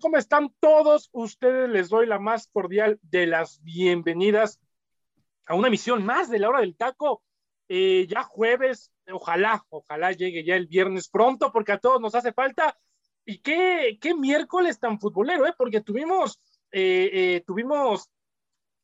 ¿Cómo están todos ustedes? Les doy la más cordial de las bienvenidas a una emisión más de la hora del taco. Eh, ya jueves, ojalá, ojalá llegue ya el viernes pronto, porque a todos nos hace falta. Y qué, qué miércoles tan futbolero, ¿eh? Porque tuvimos, eh, eh, tuvimos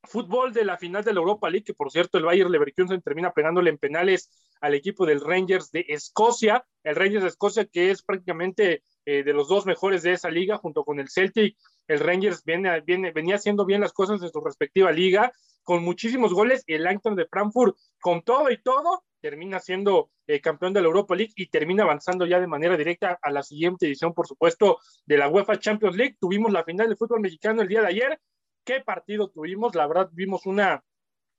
fútbol de la final de la Europa League, que por cierto el Bayern Leverkusen termina pegándole en penales al equipo del Rangers de Escocia, el Rangers de Escocia que es prácticamente eh, de los dos mejores de esa liga, junto con el Celtic. El Rangers viene, viene, venía haciendo bien las cosas en su respectiva liga, con muchísimos goles. El Langton de Frankfurt, con todo y todo, termina siendo eh, campeón de la Europa League y termina avanzando ya de manera directa a la siguiente edición, por supuesto, de la UEFA Champions League. Tuvimos la final del fútbol mexicano el día de ayer. ¿Qué partido tuvimos? La verdad, vimos una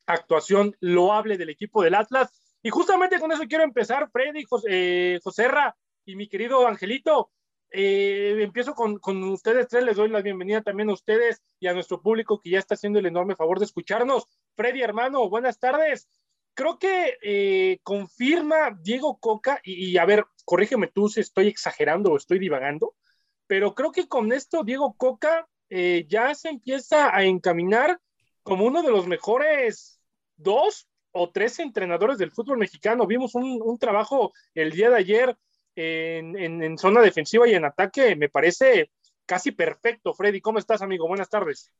actuación loable del equipo del Atlas. Y justamente con eso quiero empezar, Freddy, José, eh, Joserra y mi querido Angelito. Eh, empiezo con, con, ustedes tres, les doy la bienvenida también a ustedes y a nuestro público que ya está haciendo el enorme favor de escucharnos. Freddy, hermano, buenas tardes. Creo que eh, confirma Diego Coca, y, a ver, corrígeme tú si estoy exagerando o estoy divagando, pero creo que con esto Diego Coca eh, ya se empieza a encaminar como uno de los mejores dos o tres entrenadores del fútbol mexicano. Vimos un, un trabajo el día de ayer en, zona defensiva y en ataque me parece casi perfecto. Freddy, ¿cómo estás, amigo? Buenas tardes.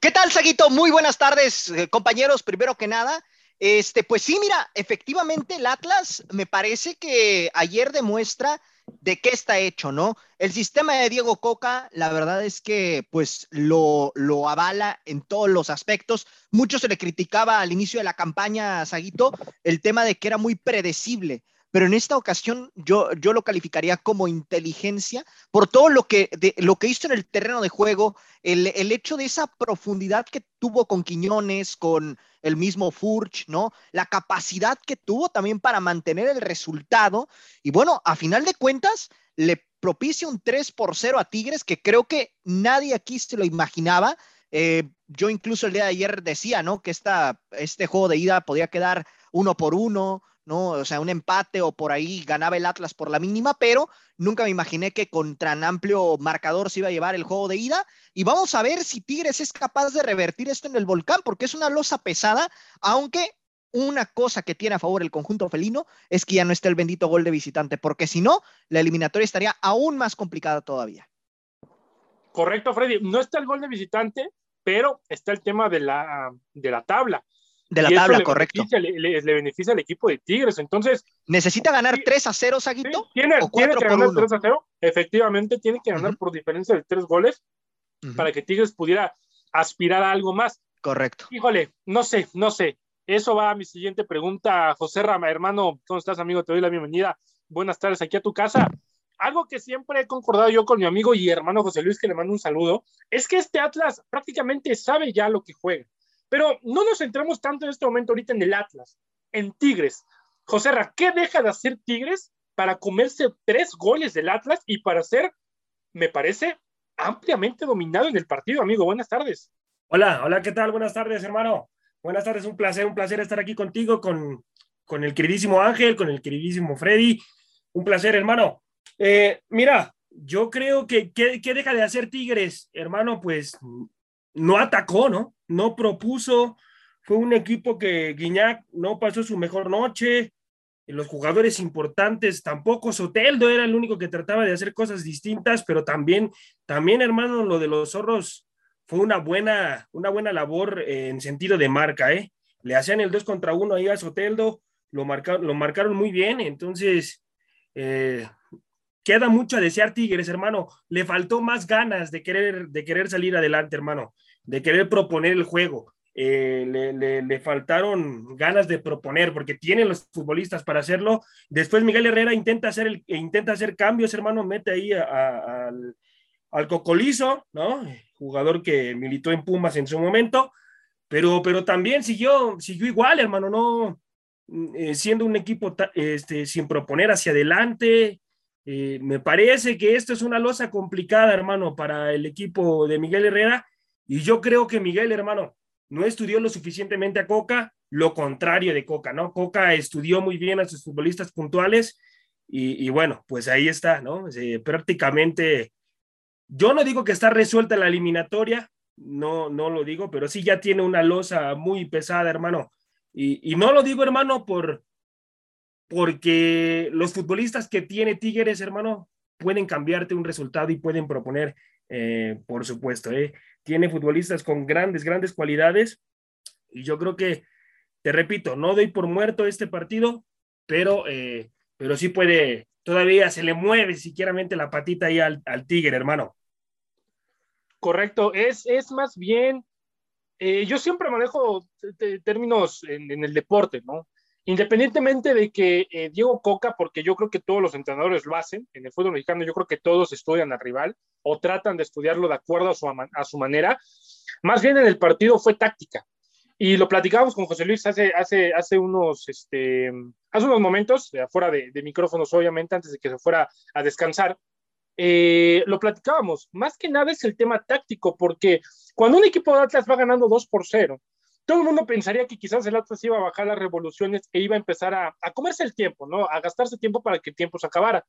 ¿Qué tal, Saguito? Muy buenas tardes, eh, compañeros. Primero que nada, este, pues sí, mira, efectivamente el Atlas me parece que ayer demuestra de qué está hecho, ¿no? El sistema de Diego Coca, la verdad es que pues lo, lo avala en todos los aspectos. Mucho se le criticaba al inicio de la campaña, Saguito, el tema de que era muy predecible pero en esta ocasión yo, yo lo calificaría como inteligencia por todo lo que, lo que hizo en el terreno de juego, el, el, hecho de esa profundidad que tuvo con Quiñones, con el mismo Furch, ¿no? La capacidad que tuvo también para mantener el resultado. Y bueno, a final de cuentas, le propicia un 3 por 0 a Tigres, que creo que nadie aquí se lo imaginaba. Eh, yo incluso el día de ayer decía, ¿no? Que esta, este juego de ida podía quedar uno por uno, ¿no? O sea, un empate o por ahí ganaba el Atlas por la mínima, pero nunca me imaginé que con tan amplio marcador se iba a llevar el juego de ida. Y vamos a ver si Tigres es capaz de revertir esto en el volcán, porque es una losa pesada, aunque una cosa que tiene a favor el conjunto felino es que ya no está el bendito gol de visitante, porque si no, la eliminatoria estaría aún más complicada todavía. Correcto, Freddy. No está el gol de visitante, pero está el tema de la, de la tabla. De la tabla, correcto. le, beneficia al equipo de Tigres. Entonces. ¿Necesita ganar 3 a 0, Saguito? tiene, que ganar 3 a 0. Efectivamente, tiene que ganar por diferencia de tres goles para que Tigres pudiera aspirar a algo más. Correcto. Híjole, no sé, no sé. Eso va a mi siguiente pregunta. José Rama, hermano, ¿cómo estás, amigo? Te doy la bienvenida. Buenas tardes aquí a tu casa. Algo que siempre he concordado yo con mi amigo y hermano José Luis, que le mando un saludo, es que este Atlas prácticamente sabe ya lo que juega pero no nos centramos tanto en este momento ahorita en el Atlas, en Tigres. José Ra, ¿qué deja de hacer Tigres para comerse tres goles del Atlas y para ser, me parece, ampliamente dominado en el partido, amigo? Buenas tardes. Hola, hola, ¿qué tal? Buenas tardes, hermano. Buenas tardes, un placer, un placer estar aquí contigo, con, con el queridísimo Ángel, con el queridísimo Freddy. Un placer, hermano. Eh, mira, yo creo que ¿qué deja de hacer Tigres, hermano? Pues no atacó, ¿no? No propuso, fue un equipo que Guiñac no pasó su mejor noche, los jugadores importantes tampoco, Soteldo era el único que trataba de hacer cosas distintas, pero también, también hermano, lo de los zorros fue una buena, una buena labor en sentido de marca, ¿eh? Le hacían el 2 contra 1 ahí a Soteldo, lo lo marcaron muy bien, entonces eh, queda mucho a desear Tigres, hermano. Le faltó más ganas de querer, de querer salir adelante, hermano, de querer proponer el juego. eh, le, faltaron ganas de proponer, porque tienen los futbolistas para hacerlo. Después Miguel Herrera intenta hacer, el, intenta hacer cambios, hermano, mete ahí al, al Cocolizo, ¿no? Jugador que militó en Pumas en su momento, pero, pero también siguió, siguió igual, hermano, no eh, siendo un equipo este, sin proponer hacia adelante. Eh, me parece que esto es una losa complicada, hermano, para el equipo de Miguel Herrera. Y yo creo que Miguel, hermano, no estudió lo suficientemente a Coca, lo contrario de Coca, ¿no? Coca estudió muy bien a sus futbolistas puntuales y, bueno, pues ahí está, ¿no? prácticamente, yo no digo que está resuelta la eliminatoria, no, no lo digo, pero sí ya tiene una losa muy pesada, hermano. Y, no lo digo, hermano, por porque los futbolistas que tiene Tigres, hermano, pueden cambiarte un resultado y pueden proponer, eh, por supuesto, ¿eh? tiene futbolistas con grandes, grandes cualidades. Y yo creo que, te repito, no doy por muerto este partido, pero, eh, pero sí puede, todavía se le mueve siquiera la patita ahí al, Tigre, hermano. Correcto, es, es más bien, yo siempre manejo términos en, el deporte, ¿no? Independientemente de que eh, Diego Coca, porque yo creo que todos los entrenadores lo hacen, en el fútbol mexicano yo creo que todos estudian al rival o tratan de estudiarlo de acuerdo a su, a su manera, más bien en el partido fue táctica. Y lo platicábamos con José Luis hace, hace, hace, unos, este, hace unos momentos, afuera de, de, micrófonos, obviamente, antes de que se fuera a descansar. Eh, lo platicábamos. Más que nada es el tema táctico, porque cuando un equipo de Atlas va ganando 2 por 0 todo el mundo pensaría que quizás el Atlas iba a bajar las revoluciones e iba a empezar a, comerse el tiempo, ¿no? A gastarse tiempo para que el tiempo se acabara.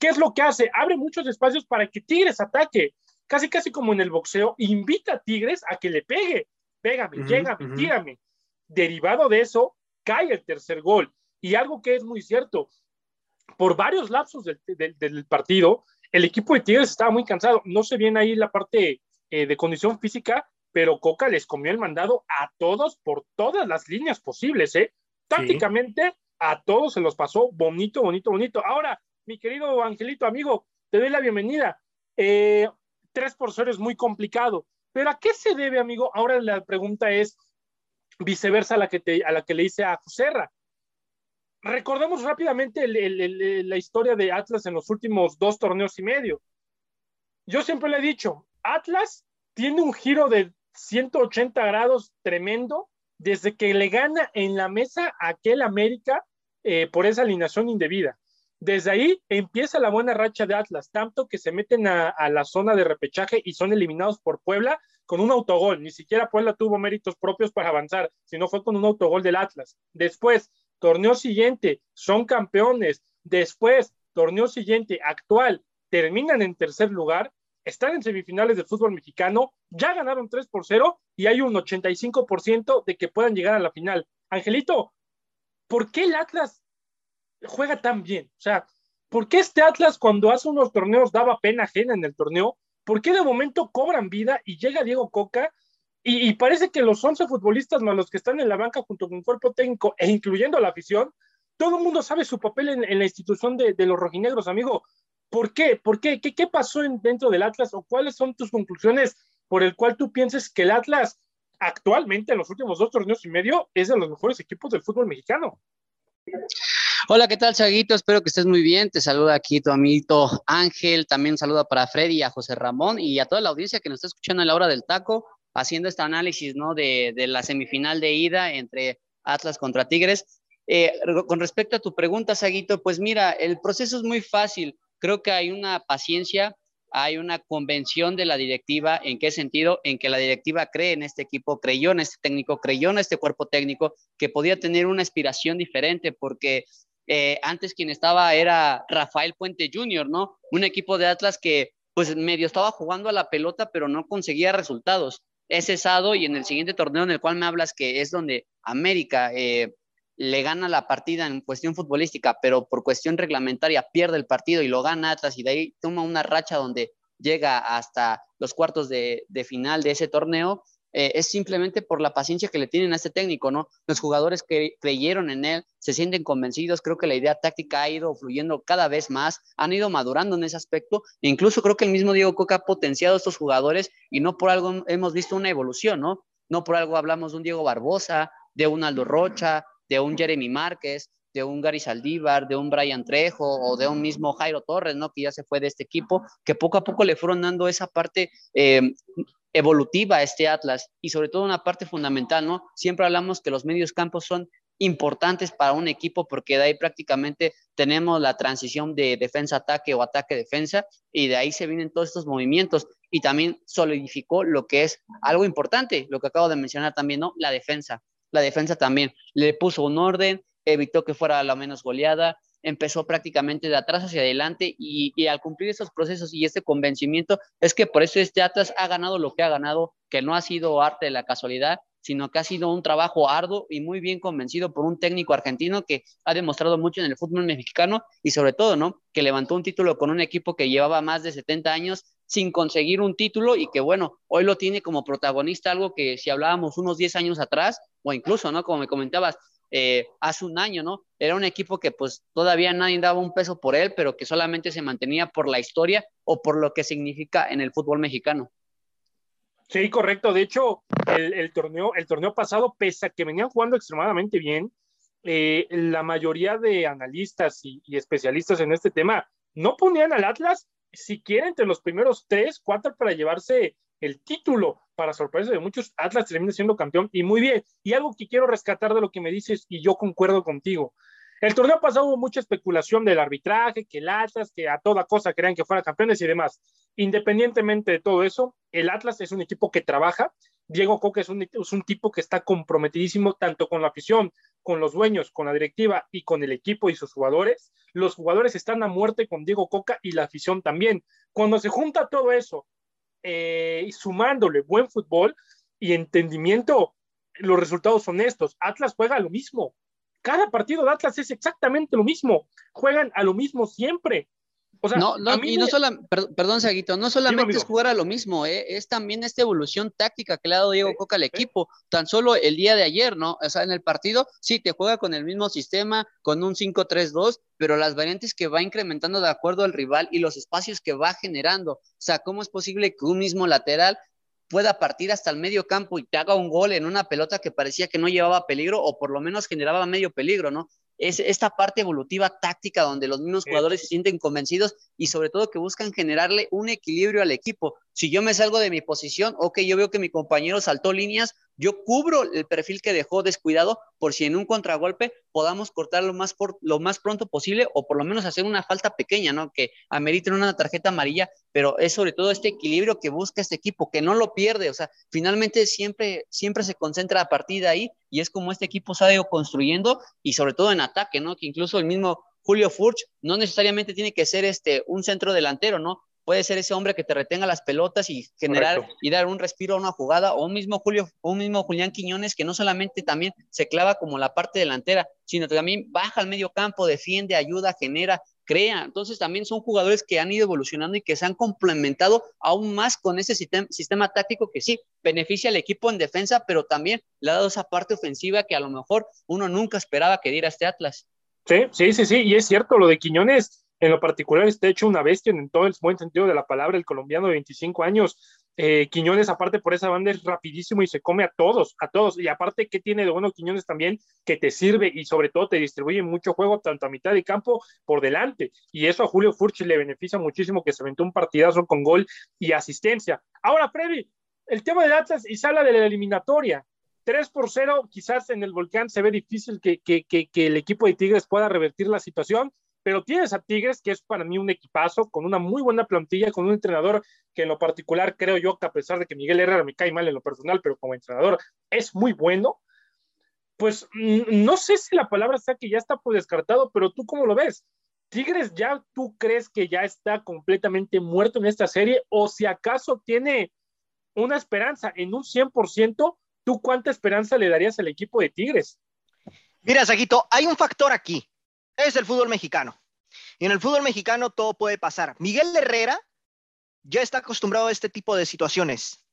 ¿Qué es lo que hace? Abre muchos espacios para que Tigres ataque, casi casi como en el boxeo, invita a Tigres a que le pegue, pégame, uh tírame. Derivado de eso, cae el tercer gol. Y algo que es muy cierto, por varios lapsos del, partido, el equipo de Tigres estaba muy cansado. No se viene ahí la parte eh, de condición física, pero Coca les comió el mandado a todos por todas las líneas posibles, ¿eh? Tácticamente a todos se los pasó bonito, bonito, bonito. Ahora, mi querido Angelito, amigo, te doy la bienvenida. Eh, tres por cero es muy complicado, pero ¿a qué se debe, amigo? Ahora la pregunta es viceversa a la que, te, a la que le hice a Joserra. Recordemos rápidamente la historia de Atlas en los últimos dos torneos y medio. Yo siempre le he dicho, Atlas tiene un giro de 180 grados tremendo desde que le gana en la mesa a aquel América eh, por esa alineación indebida. Desde ahí empieza la buena racha de Atlas, tanto que se meten a, la zona de repechaje y son eliminados por Puebla con un autogol. Ni siquiera Puebla tuvo méritos propios para avanzar, sino fue con un autogol del Atlas. Después, torneo siguiente, son campeones. Después, torneo siguiente, actual, terminan en tercer lugar están en semifinales del fútbol mexicano, ya ganaron 3 por 0 y hay un 85% de que puedan llegar a la final. Angelito, ¿por qué el Atlas juega tan bien? O sea, ¿por qué este Atlas cuando hace unos torneos daba pena ajena en el torneo? ¿Por qué de momento cobran vida y llega Diego Coca y, parece que los 11 futbolistas más los que están en la banca junto con el cuerpo técnico e incluyendo la afición, todo el mundo sabe su papel en, la institución de, de, los rojinegros, amigo. ¿Por qué? ¿Por qué? ¿Qué, pasó dentro del Atlas o cuáles son tus conclusiones por el cual tú piensas que el Atlas actualmente en los últimos dos torneos y medio es de los mejores equipos del fútbol mexicano? Hola, ¿qué tal, Chaguito? Espero que estés muy bien. Te saluda aquí tu amiguito Ángel. También saluda para Freddy, a José Ramón y a toda la audiencia que nos está escuchando a la hora del taco, haciendo este análisis ¿no? de, la semifinal de ida entre Atlas contra Tigres. Eh, con respecto a tu pregunta, Saguito, pues mira, el proceso es muy fácil creo que hay una paciencia, hay una convención de la directiva. ¿En qué sentido? En que la directiva cree en este equipo, creyó en este técnico, creyó en este cuerpo técnico, que podía tener una aspiración diferente, porque eh, antes quien estaba era Rafael Puente Jr., ¿no? Un equipo de Atlas que pues medio estaba jugando a la pelota, pero no conseguía resultados. Es cesado y en el siguiente torneo en el cual me hablas, que es donde América eh, le gana la partida en cuestión futbolística, pero por cuestión reglamentaria pierde el partido y lo gana Atlas y de ahí toma una racha donde llega hasta los cuartos de, final de ese torneo, eh, es simplemente por la paciencia que le tienen a este técnico, ¿no? Los jugadores que creyeron en él se sienten convencidos, creo que la idea táctica ha ido fluyendo cada vez más, han ido madurando en ese aspecto, e incluso creo que el mismo Diego Coca ha potenciado a estos jugadores y no por algo hemos visto una evolución, ¿no? No por algo hablamos de un Diego Barbosa, de un Aldo Rocha, de un Jeremy Márquez, de un Gary Saldívar, de un Brian Trejo o de un mismo Jairo Torres, ¿no? Que ya se fue de este equipo, que poco a poco le fueron dando esa parte eh, evolutiva a este Atlas y sobre todo una parte fundamental, ¿no? Siempre hablamos que los medios campos son importantes para un equipo porque de ahí prácticamente tenemos la transición de defensa-ataque o ataque-defensa y de ahí se vienen todos estos movimientos y también solidificó lo que es algo importante, lo que acabo de mencionar también, ¿no? La defensa. La defensa también le puso un orden, evitó que fuera la menos goleada, empezó prácticamente de atrás hacia adelante y, y, al cumplir esos procesos y este convencimiento es que por eso este Atlas ha ganado lo que ha ganado, que no ha sido arte de la casualidad, sino que ha sido un trabajo arduo y muy bien convencido por un técnico argentino que ha demostrado mucho en el fútbol mexicano y sobre todo, ¿no? Que levantó un título con un equipo que llevaba más de 70 años sin conseguir un título y que bueno, hoy lo tiene como protagonista, algo que si hablábamos unos 10 años atrás, o incluso, ¿no? Como me comentabas, eh, hace un año, ¿no? Era un equipo que pues todavía nadie daba un peso por él, pero que solamente se mantenía por la historia o por lo que significa en el fútbol mexicano. Sí, correcto. De hecho, el, torneo, el torneo pasado, pese a que venían jugando extremadamente bien, eh, la mayoría de analistas y, especialistas en este tema no ponían al Atlas siquiera entre los primeros tres, cuatro para llevarse el título. Para sorpresa de muchos, Atlas termina siendo campeón y muy bien. Y algo que quiero rescatar de lo que me dices y yo concuerdo contigo. El torneo pasado hubo mucha especulación del arbitraje, que el Atlas, que a toda cosa querían que fuera campeones y demás. Independientemente de todo eso, el Atlas es un equipo que trabaja. Diego Coca es un, es un tipo que está comprometidísimo tanto con la afición, con los dueños, con la directiva y con el equipo y sus jugadores. Los jugadores están a muerte con Diego Coca y la afición también. Cuando se junta todo eso, eh, sumándole buen fútbol y entendimiento, los resultados son estos. Atlas juega lo mismo. Cada partido de Atlas es exactamente lo mismo. Juegan a lo mismo siempre. O sea, no, no, y no me... solo, perdón, perdón Saguito, no solamente es jugar a lo mismo, ¿eh? es también esta evolución táctica que le ha dado Diego Coca al equipo. Tan solo el día de ayer, ¿no? O sea, en el partido, sí, te juega con el mismo sistema, con un 5-3-2, pero las variantes que va incrementando de acuerdo al rival y los espacios que va generando. O sea, ¿cómo es posible que un mismo lateral pueda partir hasta el medio campo y te haga un gol en una pelota que parecía que no llevaba peligro o por lo menos generaba medio peligro, ¿no? Es esta parte evolutiva táctica donde los mismos jugadores se sienten convencidos y sobre todo que buscan generarle un equilibrio al equipo. Si yo me salgo de mi posición, ok, yo veo que mi compañero saltó líneas, yo cubro el perfil que dejó descuidado por si en un contragolpe podamos cortar lo más, por, lo más pronto posible o por lo menos hacer una falta pequeña, ¿no? Que ameriten una tarjeta amarilla, pero es sobre todo este equilibrio que busca este equipo, que no lo pierde, o sea, finalmente siempre, siempre se concentra a partir de ahí y es como este equipo se ha ido construyendo y sobre todo en ataque, ¿no? Que incluso el mismo Julio Furch no necesariamente tiene que ser este, un centro delantero, ¿no? Puede ser ese hombre que te retenga las pelotas y generar Correcto. y dar un respiro a una jugada, o un mismo Julio, o un mismo Julián Quiñones que no solamente también se clava como la parte delantera, sino que también baja al medio campo, defiende, ayuda, genera, crea. Entonces también son jugadores que han ido evolucionando y que se han complementado aún más con ese sistema, sistema táctico que sí beneficia al equipo en defensa, pero también le ha dado esa parte ofensiva que a lo mejor uno nunca esperaba que diera este Atlas. Sí, sí, sí, sí, y es cierto, lo de Quiñones en lo particular está hecho una bestia en todo el buen sentido de la palabra, el colombiano de 25 años. Eh, Quiñones, aparte por esa banda, es rapidísimo y se come a todos, a todos. Y aparte, ¿qué tiene de bueno Quiñones también? Que te sirve y sobre todo te distribuye mucho juego, tanto a mitad de campo por delante. Y eso a Julio Furch le beneficia muchísimo, que se aventó un partidazo con gol y asistencia. Ahora, Freddy, el tema de Atlas y sala de la eliminatoria. 3 por 0, quizás en el volcán se ve difícil que, que, que, que el equipo de Tigres pueda revertir la situación, pero tienes a Tigres, que es para mí un equipazo, con una muy buena plantilla, con un entrenador que en lo particular creo yo que a pesar de que Miguel Herrera me cae mal en lo personal, pero como entrenador es muy bueno, pues mm, no sé si la palabra sea que ya está por descartado, pero tú cómo lo ves? Tigres ya tú crees que ya está completamente muerto en esta serie o si acaso tiene una esperanza en un 100%, ¿tú cuánta esperanza le darías al equipo de Tigres? Mira, Saguito, hay un factor aquí es el fútbol mexicano. Y en el fútbol mexicano todo puede pasar. Miguel Herrera ya está acostumbrado a este tipo de situaciones.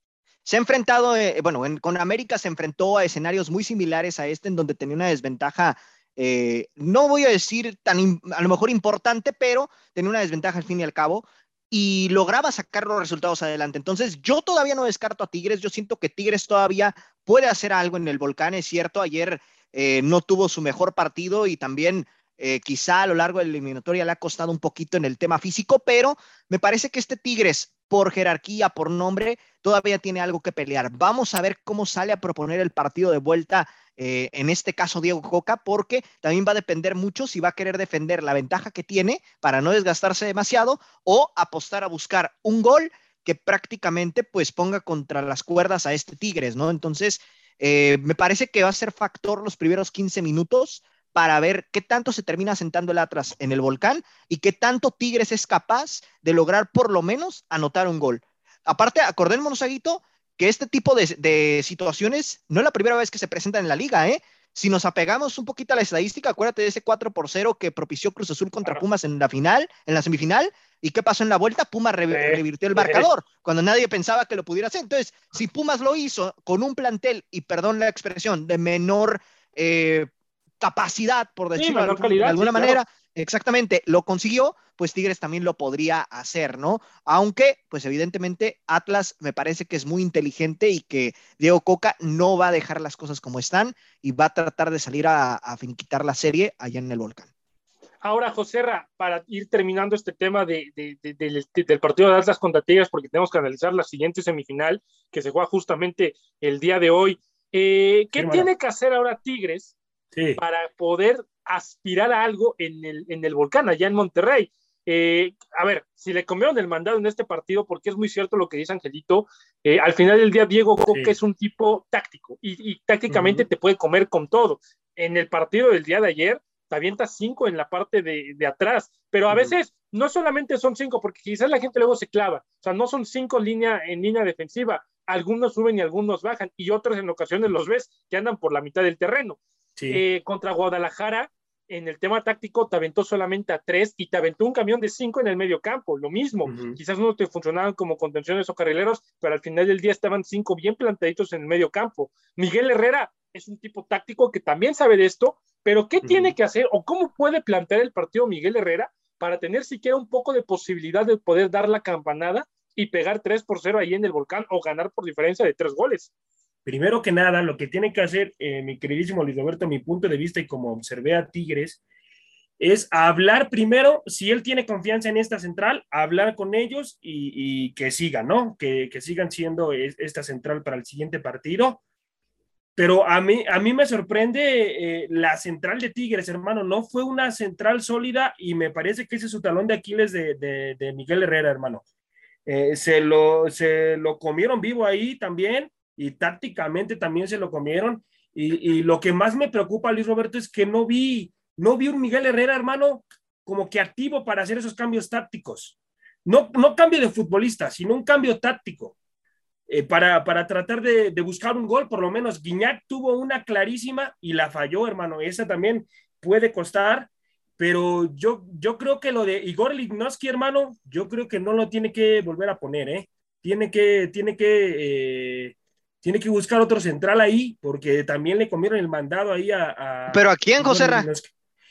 Se ha enfrentado, eh, bueno, en, con América se enfrentó a escenarios muy similares a este, en donde tenía una desventaja, eh, no voy a decir tan, a lo mejor importante, pero tenía una desventaja al fin y al cabo. y lograba sacar los resultados adelante. Entonces, yo todavía no descarto a Tigres, yo siento que Tigres todavía puede hacer algo en el volcán, es cierto, ayer eh, no tuvo su mejor partido y también eh, quizá a lo largo de la eliminatoria le ha costado un poquito en el tema físico, pero me parece que este Tigres, por jerarquía, por nombre, todavía tiene algo que pelear. Vamos a ver cómo sale a proponer el partido de vuelta, eh, en este caso Diego Coca, porque también va a depender mucho si va a querer defender la ventaja que tiene para no desgastarse demasiado o apostar a buscar un gol que prácticamente pues ponga contra las cuerdas a este Tigres, ¿no? Entonces, eh, me parece que va a ser factor los primeros 15 minutos para ver qué tanto se termina sentando el Atlas en el volcán y qué tanto Tigres es capaz de lograr por lo menos anotar un gol. Aparte, acordémonos, Aguito, que este tipo de, situaciones no es la primera vez que se presentan en la liga, ¿eh? Si nos apegamos un poquito a la estadística, acuérdate de ese 4 por 0 que propició Cruz Azul contra Pumas en la final, en la semifinal, ¿y qué pasó en la vuelta? Pumas revirtió el marcador, cuando nadie pensaba que lo pudiera hacer. Entonces, si Pumas lo hizo con un plantel, y perdón la expresión, de menor eh, capacidad, por decirlo de alguna manera, exactamente, lo consiguió, pues Tigres también lo podría hacer, ¿no? Aunque, pues evidentemente, Atlas me parece que es muy inteligente y que Diego Coca no va a dejar las cosas como están y va a tratar de salir a, a finiquitar la serie allá en el volcán. Ahora, José para ir terminando este tema de, del partido de Atlas contra Tigres, porque tenemos que analizar la siguiente semifinal que se juega justamente el día de hoy. Eh, ¿Qué tiene que hacer ahora Tigres para poder aspirar a algo en el, en el volcán, allá en Monterrey. Eh, a ver, si le comieron el mandado en este partido, porque es muy cierto lo que dice Angelito, eh, al final del día Diego Coca es un tipo táctico y, tácticamente te puede comer con todo. En el partido del día de ayer, te avienta cinco en la parte de, atrás, pero a veces no solamente son cinco, porque quizás la gente luego se clava, o sea, no son cinco línea, en línea defensiva, algunos suben y algunos bajan, y otros en ocasiones los ves que andan por la mitad del terreno. Eh, contra Guadalajara, en el tema táctico, te aventó solamente a tres y te aventó un camión de cinco en el medio campo, lo mismo. Quizás no te funcionaban como contenciones o carrileros, pero al final del día estaban cinco bien plantaditos en el medio campo. Miguel Herrera es un tipo táctico que también sabe de esto, pero ¿qué tiene que hacer o cómo puede plantear el partido Miguel Herrera para tener siquiera un poco de posibilidad de poder dar la campanada y pegar tres por cero ahí en el volcán o ganar por diferencia de tres goles? Primero que nada, lo que tiene que hacer, eh, mi queridísimo Luis Roberto, mi punto de vista y como observé a Tigres, es hablar primero, si él tiene confianza en esta central, hablar con ellos y, que sigan, ¿no? Que, sigan siendo esta central para el siguiente partido. Pero a mí, a mí me sorprende eh, la central de Tigres, hermano. No fue una central sólida y me parece que ese es su talón de Aquiles de, Miguel Herrera, hermano. Eh, se, lo, se lo comieron vivo ahí también y tácticamente también se lo comieron. Y, lo que más me preocupa, Luis Roberto, es que no vi, no vi un Miguel Herrera, hermano, como que activo para hacer esos cambios tácticos. No, no cambio de futbolista, sino un cambio táctico. Eh, para, para, tratar de, buscar un gol, por lo menos Guiñac tuvo una clarísima y la falló, hermano. Esa también puede costar, pero yo, yo creo que lo de Igor Lignoski, hermano, yo creo que no lo tiene que volver a poner, ¿eh? Tiene que, tiene que eh, tiene que buscar otro central ahí, porque también le comieron el mandado ahí a. ¿Pero a quién, José Ra?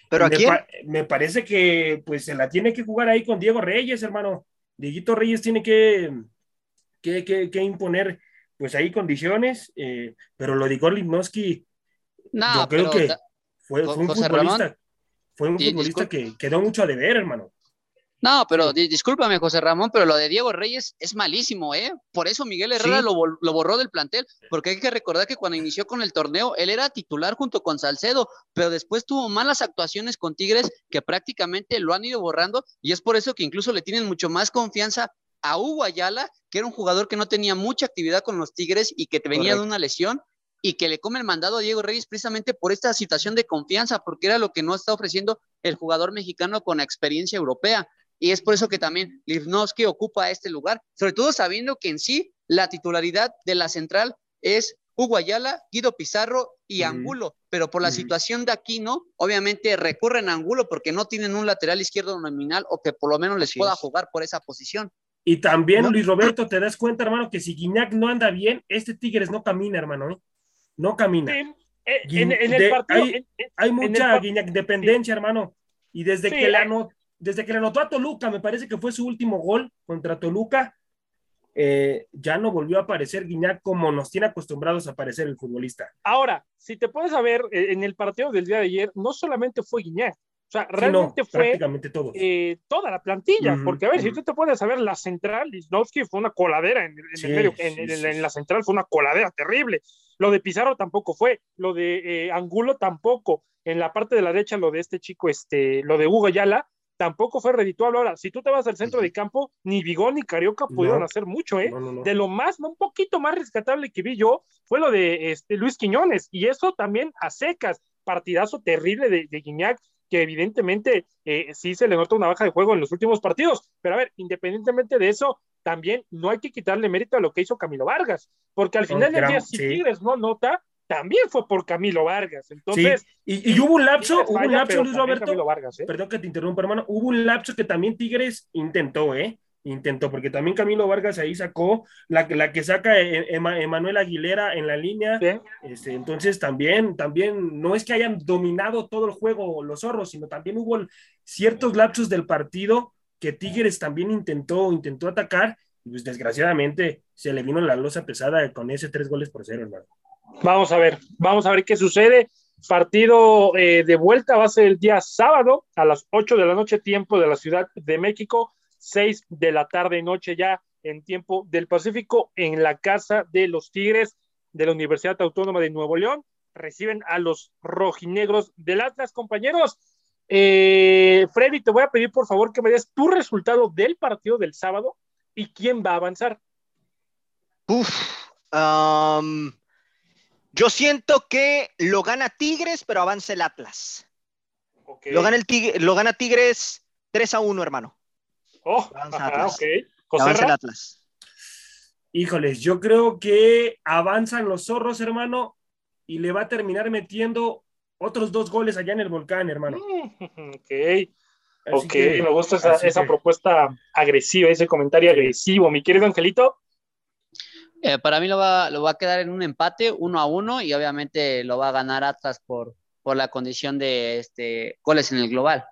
¿Pero a me quién? me parece que pues se la tiene que jugar ahí con Diego Reyes, hermano. Dieguito Reyes tiene que, que, que, imponer pues ahí condiciones, eh, pero lo de Igor Limnoski, no, yo creo que fue, un futbolista, fue un futbolista que quedó mucho a deber, hermano. No, pero discúlpame, José Ramón, pero lo de Diego Reyes es malísimo, ¿eh? Por eso Miguel Herrera lo, borró del plantel, porque hay que recordar que cuando inició con el torneo, él era titular junto con Salcedo, pero después tuvo malas actuaciones con Tigres que prácticamente lo han ido borrando y es por eso que incluso le tienen mucho más confianza a Hugo Ayala, que era un jugador que no tenía mucha actividad con los Tigres y que venía de una lesión y que le come el mandado a Diego Reyes precisamente por esta situación de confianza, porque era lo que no está ofreciendo el jugador mexicano con experiencia europea y es por eso que también Livnovsky ocupa este lugar, sobre todo sabiendo que en sí la titularidad de la central es Hugo Ayala, Guido Pizarro y Angulo, pero por la situación de aquí, ¿no? Obviamente recurren a Angulo porque no tienen un lateral izquierdo nominal o que por lo menos les pueda jugar por esa posición. Y también, Luis Roberto, te das cuenta, hermano, que si Guiñac no anda bien, este Tigres no camina, hermano, ¿eh? No camina. En, el partido, hay, mucha Guiñac dependencia, hermano. Y desde que le anotó desde que le anotó a Toluca, me parece que fue su último gol contra Toluca, eh, ya no volvió a aparecer Guiñac como nos tiene acostumbrados a aparecer el futbolista. Ahora, si te puedes ver, eh, en el partido del día de ayer, no solamente fue Guiñac, o sea, realmente fue prácticamente todo. Eh, toda la plantilla, porque a ver, si tú te puedes saber, la central, Lisnowski fue una coladera en, el medio, en, la central fue una coladera terrible. Lo de Pizarro tampoco fue, lo de Angulo tampoco. En la parte de la derecha, lo de este chico, este, lo de Hugo Ayala, tampoco fue redituable. Ahora, si tú te vas al centro de campo, ni Vigón ni Carioca pudieron hacer mucho, ¿eh? de lo más, un poquito más rescatable que vi yo fue lo de este, Luis Quiñones, y eso también a secas, partidazo terrible de, de Guiñac, que evidentemente eh, sí se le nota una baja de juego en los últimos partidos, pero a ver, independientemente de eso, también no hay que quitarle mérito a lo que hizo Camilo Vargas, porque al final del día, si Tigres no nota, también fue por Camilo Vargas. Entonces, y, hubo un lapso, hubo un lapso, Luis Roberto. ¿eh? Perdón que te interrumpa, hermano. Hubo un lapso que también Tigres intentó, ¿eh? Intentó, porque también Camilo Vargas ahí sacó la, la que saca e, e, Emanuel Aguilera en la línea. Este, entonces también, también no es que hayan dominado todo el juego los zorros, sino también hubo ciertos lapsos del partido que Tigres también intentó, intentó atacar, y pues desgraciadamente se le vino la losa pesada con ese tres goles por cero, hermano. Vamos a ver, vamos a ver qué sucede. Partido eh, de vuelta va a ser el día sábado a las 8 de la noche, tiempo de la Ciudad de México, 6 de la tarde y noche ya en tiempo del Pacífico, en la casa de los Tigres de la Universidad Autónoma de Nuevo León. Reciben a los rojinegros del Atlas, compañeros. Eh, Freddy, te voy a pedir por favor que me des tu resultado del partido del sábado y quién va a avanzar. Uf, um, yo siento que lo gana Tigres, pero avanza el Atlas. Lo, gana el lo gana Tigres 3 a 1, hermano. Oh, avanza el Atlas. Híjoles, yo creo que avanzan los zorros, hermano, y le va a terminar metiendo otros dos goles allá en el volcán, hermano. Ok. ok, me gusta esa, esa propuesta agresiva, ese comentario agresivo. Mi querido Angelito. Eh, para mí lo va, a quedar en un empate, uno a uno, y obviamente lo va a ganar Atlas por, por la condición de este, goles en el global.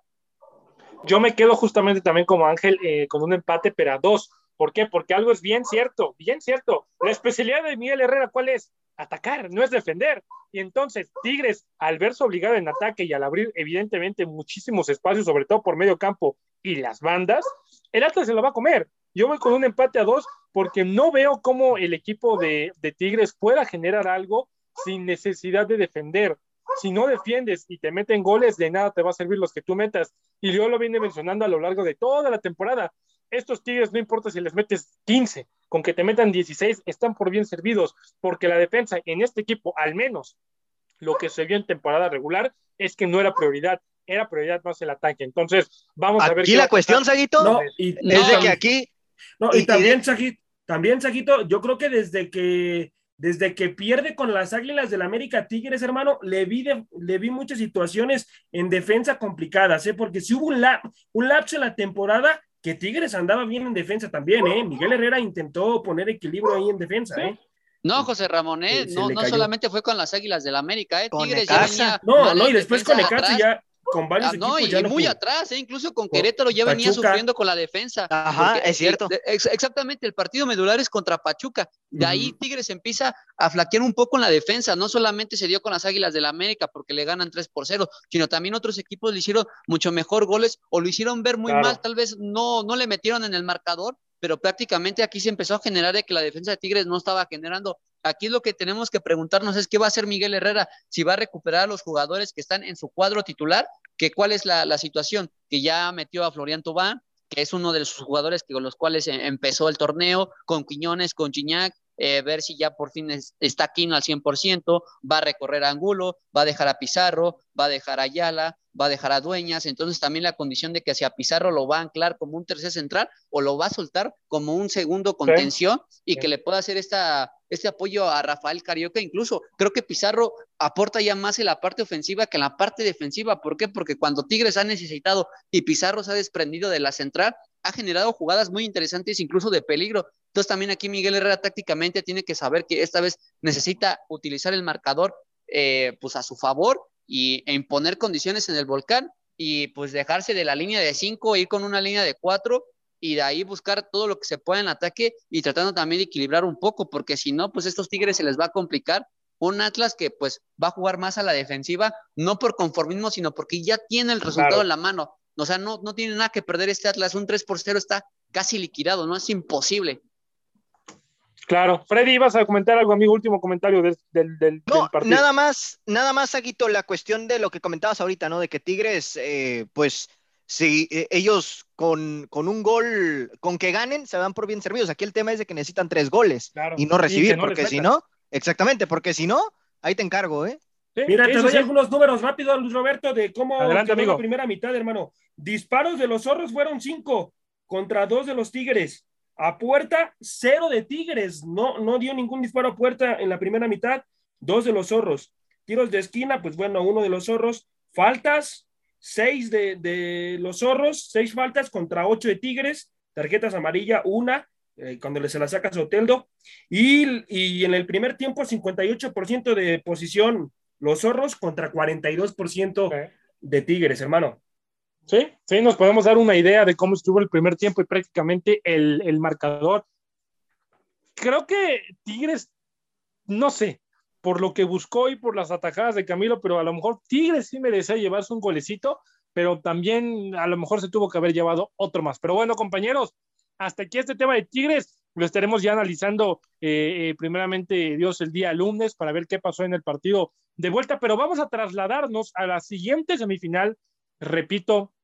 Yo me quedo justamente también como Ángel eh, con un empate, pero a dos. ¿Por qué? Porque algo es bien cierto, bien cierto. La especialidad de Miguel Herrera, ¿cuál es? Atacar, no es defender. Y entonces, Tigres, al verse obligado en ataque y al abrir, evidentemente, muchísimos espacios, sobre todo por medio campo y las bandas, el Atlas se lo va a comer. Yo voy con un empate a dos porque no veo cómo el equipo de, Tigres pueda generar algo sin necesidad de defender. Si no defiendes y te meten goles, de nada te va a servir los que tú metas. Y yo lo viene mencionando a lo largo de toda la temporada. Estos Tigres, no importa si les metes 15, con que te metan 16, están por bien servidos, porque la defensa en este equipo, al menos lo que se vio en temporada regular, es que no era prioridad era prioridad más el ataque. Entonces, vamos a ver. Aquí la cuestión, Saguito, es de que aquí no, y, también, Sajito, también, yo creo que desde que desde que pierde con las Águilas del América Tigres, hermano, le vi, le vi muchas situaciones en defensa complicadas, ¿eh? porque si hubo un, un lapso en la temporada que Tigres andaba bien en defensa también, ¿eh? Miguel Herrera intentó poner equilibrio ahí en defensa, ¿eh? No, José Ramón, ¿eh? no, no solamente fue con las Águilas del América, ¿eh? Tigres ya venía No, no, y después con Necaxa ya con varios ah, no, y, muy atrás, ¿eh? incluso con Querétaro ya venía sufriendo con la defensa. Ajá, es cierto. exactamente, el partido medular es contra Pachuca. De ahí Tigres empieza a flaquear un poco en la defensa. No solamente se dio con las Águilas del la América porque le ganan 3 por 0, sino también otros equipos le hicieron mucho mejor goles o lo hicieron ver muy mal. Tal vez no, no le metieron en el marcador, pero prácticamente aquí se empezó a generar de que la defensa de Tigres no estaba generando. Aquí lo que tenemos que preguntarnos es qué va a hacer Miguel Herrera, si va a recuperar a los jugadores que están en su cuadro titular, que cuál es la, situación, que ya metió a Florian Tobán, que es uno de los jugadores que, con los cuales em, empezó el torneo, con Quiñones, con Chiñac, eh, ver si ya por fin está aquí al 100%, va a recorrer a Angulo, va a dejar a Pizarro, va a dejar a Ayala, va a dejar a Dueñas, entonces también la condición de que hacia Pizarro lo va a anclar como un tercer central o lo va a soltar como un segundo contención y que le pueda hacer esta, este apoyo a Rafael Carioca, incluso creo que Pizarro aporta ya más en la parte ofensiva que en la parte defensiva, ¿por qué? Porque cuando Tigres ha necesitado y Pizarro se ha desprendido de la central, ha generado jugadas muy interesantes, incluso de peligro. Entonces también aquí Miguel Herrera tácticamente tiene que saber que esta vez necesita utilizar el marcador eh, pues a su favor y, e imponer condiciones en el volcán y pues dejarse de la línea de 5, ir con una línea de 4 y de ahí buscar todo lo que se pueda en ataque y tratando también de equilibrar un poco, porque si no, pues estos Tigres se les va a complicar. Un Atlas que pues va a jugar más a la defensiva, no por conformismo, sino porque ya tiene el resultado en la mano. O sea, no, no tiene nada que perder este Atlas. Un 3 por 0 está casi liquidado, ¿no? Es imposible. Claro. Freddy, ibas a comentar algo, amigo, último comentario del, del, no, Nada más, nada más, Aguito, la cuestión de lo que comentabas ahorita, ¿no? De que Tigres, eh, pues, si eh, ellos con, con, un gol, con que ganen, se van por bien servidos. Aquí el tema es de que necesitan tres goles y no recibir, porque si no, exactamente, porque si no, ahí te encargo, ¿eh? Mira, te doy algunos números rápidos, Luis Roberto, de cómo Adelante, la primera mitad, hermano. Disparos de los zorros fueron cinco contra dos de los Tigres. A puerta, cero de Tigres. No, no dio ningún disparo a puerta en la primera mitad. Dos de los zorros. Tiros de esquina, pues bueno, uno de los zorros. Faltas, seis de, los zorros, seis faltas contra ocho de Tigres. Tarjetas amarilla, una, eh, cuando se la saca Soteldo. Y, y en el primer tiempo, 58% de posición los zorros contra 42% de Tigres, hermano. Sí, sí, nos podemos dar una idea de cómo estuvo el primer tiempo y prácticamente el, marcador. Creo que Tigres, no sé, por lo que buscó y por las atajadas de Camilo, pero a lo mejor Tigres sí merecía llevarse un golecito, pero también a lo mejor se tuvo que haber llevado otro más. Pero bueno, compañeros, hasta aquí este tema de Tigres. Lo estaremos ya analizando eh, eh, primeramente, Dios, el día lunes para ver qué pasó en el partido de vuelta, pero vamos a trasladarnos a la siguiente semifinal. Repito,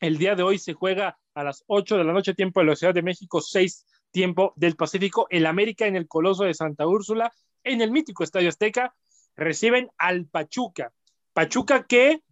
el día de hoy se juega a las 8 de la noche, tiempo de la Ciudad de México, 6 tiempo del Pacífico. El América en el Coloso de Santa Úrsula, en el mítico Estadio Azteca, reciben al Pachuca. Pachuca que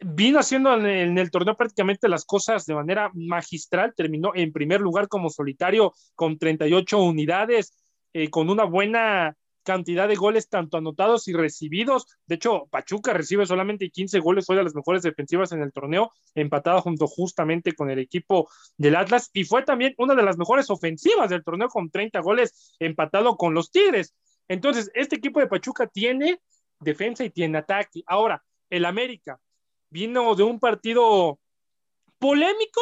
vino haciendo en el, torneo prácticamente las cosas de manera magistral, terminó en primer lugar como solitario con 38 unidades, eh, con una buena cantidad de goles tanto anotados y recibidos. De hecho, Pachuca recibe solamente 15 goles, fue de las mejores defensivas en el torneo, empatado junto justamente con el equipo del Atlas y fue también una de las mejores ofensivas del torneo con 30 goles, empatado con los Tigres. Entonces, este equipo de Pachuca tiene defensa y tiene ataque. Ahora, el América vino de un partido polémico,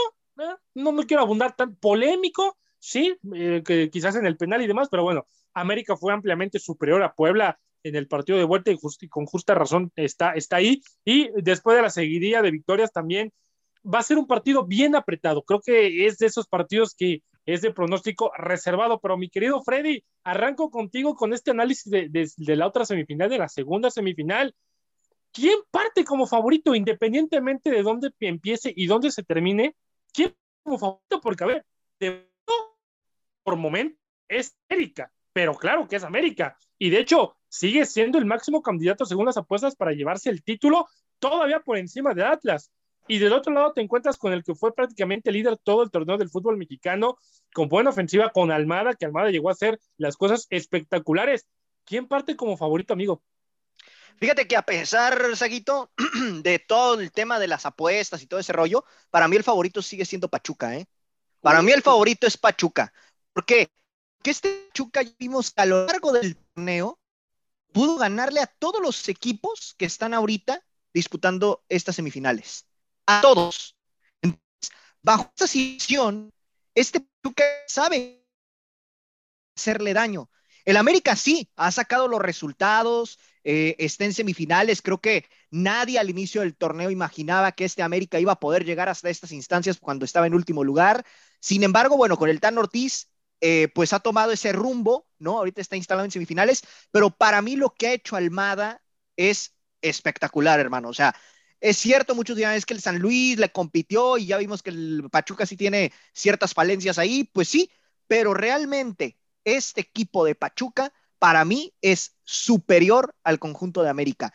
no, no quiero abundar tan polémico, sí, eh, que quizás en el penal y demás, pero bueno, América fue ampliamente superior a Puebla en el partido de vuelta y, con justa razón está, está ahí. Y después de la seguidilla de victorias también va a ser un partido bien apretado. Creo que es de esos partidos que es de pronóstico reservado. Pero mi querido Freddy, arranco contigo con este análisis de, la otra semifinal, de la segunda semifinal. ¿Quién parte como favorito, independientemente de dónde empiece y dónde se termine? ¿Quién como favorito? Porque, a ver, por momento es Erika pero claro que es América. Y de hecho, sigue siendo el máximo candidato según las apuestas para llevarse el título, todavía por encima de Atlas. Y del otro lado te encuentras con el que fue prácticamente líder todo el torneo del fútbol mexicano, con buena ofensiva, con Almada, que Almada llegó a hacer las cosas espectaculares. ¿Quién parte como favorito, amigo? Fíjate que a pesar, Saguito, de todo el tema de las apuestas y todo ese rollo, para mí el favorito sigue siendo Pachuca, ¿eh? Para mí el favorito es Pachuca. ¿Por qué? que este Chuca vimos a lo largo del torneo pudo ganarle a todos los equipos que están ahorita disputando estas semifinales. A todos. bajo esta situación, este Chuca sabe hacerle daño. El América sí ha sacado los resultados, eh, está en semifinales. Creo que nadie al inicio del torneo imaginaba que este América iba a poder llegar hasta estas instancias cuando estaba en último lugar. Sin embargo, bueno, con el Tan Ortiz eh, pues ha tomado ese rumbo, ¿no? Ahorita está instalado en semifinales, pero para mí lo que ha hecho Almada es espectacular, hermano. O sea, es cierto, muchos dirán es que el San Luis le compitió y ya vimos que el Pachuca sí tiene ciertas falencias ahí, pues sí, pero realmente este equipo de Pachuca para mí es superior al conjunto de América.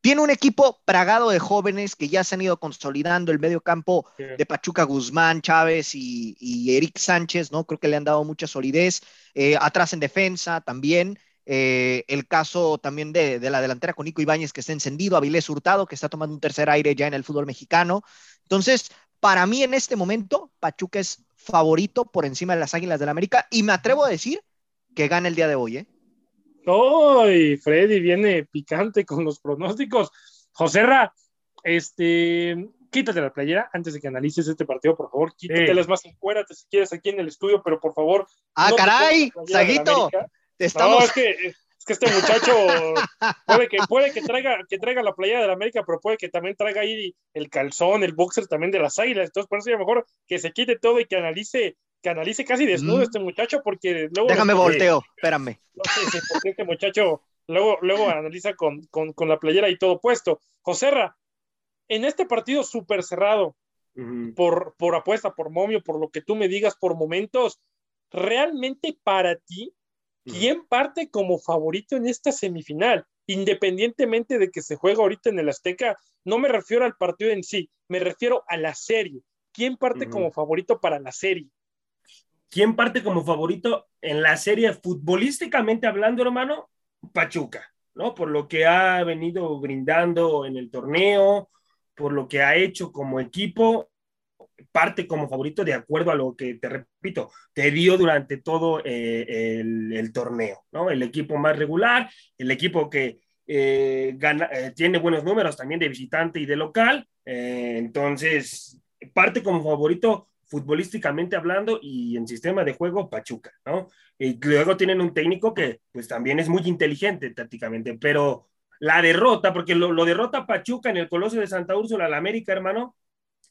Tiene un equipo pragado de jóvenes que ya se han ido consolidando el medio campo de Pachuca Guzmán, Chávez y, Eric Sánchez, ¿no? Creo que le han dado mucha solidez. Eh, atrás en defensa también. Eh, el caso también de, la delantera con Nico Ibáñez que está encendido, Avilés Hurtado que está tomando un tercer aire ya en el fútbol mexicano. Entonces, para mí en este momento, Pachuca es favorito por encima de las Águilas del la América y me atrevo a decir que gana el día de hoy, ¿eh? ¡Ay! Freddy viene picante con los pronósticos. Joserra, este, quítate la playera antes de que analices este partido, por favor. Quítate más, encuérate si quieres aquí en el estudio, pero por favor. Ah, caray, Saguito. Estamos... No, es que, es que este muchacho puede que, puede que traiga, que traiga la playera de la América, pero puede que también traiga ahí el calzón, el boxer también de las águilas. Entonces, por eso es mejor que se quite todo y que analice, que analice casi desnudo mm. este muchacho, porque luego. Déjame volteo, espérame. No sé, porque este muchacho luego, luego analiza con, con, con la playera y todo puesto. Joserra, en este partido súper cerrado, por, por apuesta, por momio, por lo que tú me digas, por momentos, realmente para ti, ¿quién parte como favorito en esta semifinal? Independientemente de que se juega ahorita en el Azteca, no me refiero al partido en sí, me refiero a la serie. ¿Quién parte como favorito para la serie? ¿Quién parte como favorito en la serie futbolísticamente hablando, hermano? Pachuca, ¿no? Por lo que ha venido brindando en el torneo, por lo que ha hecho como equipo, parte como favorito de acuerdo a lo que, te repito, te dio durante todo eh, el, torneo, ¿no? El equipo más regular, el equipo que eh, gana, eh, tiene buenos números también de visitante y de local, entonces parte como favorito futbolísticamente hablando y en sistema de juego Pachuca, ¿no? Y luego tienen un técnico que pues también es muy inteligente tácticamente, pero la derrota, porque lo, derrota Pachuca en el Coloso de Santa Úrsula al América, hermano,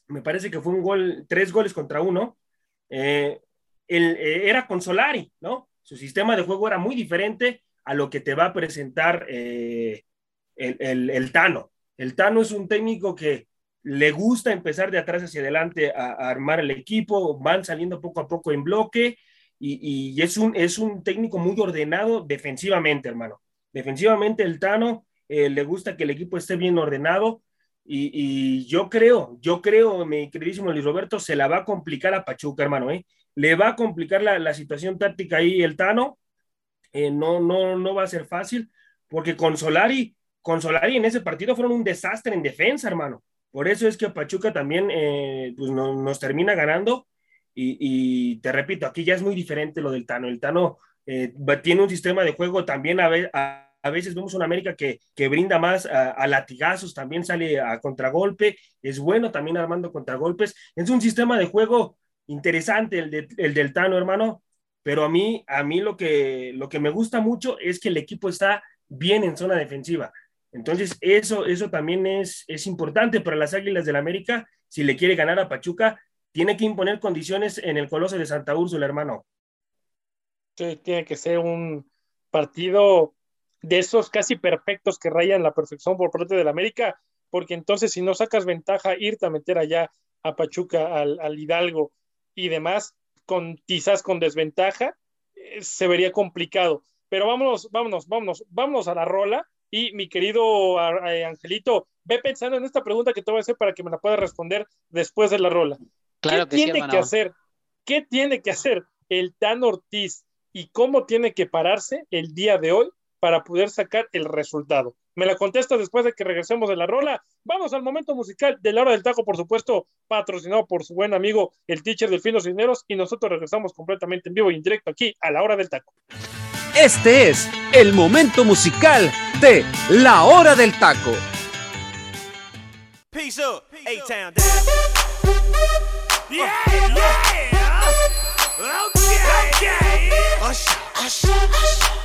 me parece que fue un gol, tres goles contra uno, eh, eh, era con Solari, ¿no? Su sistema de juego era muy diferente a lo que te va a presentar eh, el, Tano. El Tano es un técnico que le gusta empezar de atrás hacia adelante a, armar el equipo, van saliendo poco a poco en bloque y, y, es, un, es un técnico muy ordenado defensivamente, hermano. Defensivamente el Tano le gusta que el equipo esté bien ordenado y, yo creo, yo creo, mi queridísimo Luis Roberto, se la va a complicar a Pachuca, hermano, ¿eh? Le va a complicar la, situación táctica ahí el Tano, eh, no, no, no va a ser fácil, porque con Solari, con Solari en ese partido fueron un desastre en defensa, hermano. Por eso es que Pachuca también eh, pues nos termina ganando. Y, te repito, aquí ya es muy diferente lo del Tano. El Tano tiene un sistema de juego también a, a a veces vemos una América que, que brinda más a, latigazos, también sale a contragolpe, es bueno también armando contragolpes. Es un sistema de juego interesante el, el del Tano, hermano, pero a mí, a mí lo, que, lo que me gusta mucho es que el equipo está bien en zona defensiva. Entonces, eso, eso también es, es importante para las Águilas del América. Si le quiere ganar a Pachuca, tiene que imponer condiciones en el Coloso de Santa Úrsula, hermano. Sí, tiene que ser un partido de esos casi perfectos que rayan la perfección por parte del América, porque entonces si no sacas ventaja, irte a meter allá a Pachuca, al, Hidalgo y demás, con, quizás con desventaja, eh, se vería complicado. Pero vámonos, vámonos, vámonos, vámonos a la rola. Y mi querido Angelito, ve pensando en esta pregunta que te voy a hacer para que me la puedas responder después de la rola. Claro ¿Qué tiene que hacer? ¿Qué tiene que hacer el Tan Ortiz y cómo tiene que pararse el día de hoy para poder sacar el resultado. Me la contesta después de que regresemos de la rola. Vamos al momento musical de la hora del taco, por supuesto, patrocinado por su buen amigo, el teacher del Finos Dineros, y nosotros regresamos completamente en vivo y en directo aquí a la hora del taco. Este es el momento musical de la hora del taco. Peace up, A-Town Yeah, yeah. Okay, okay. Usher, usher, usher.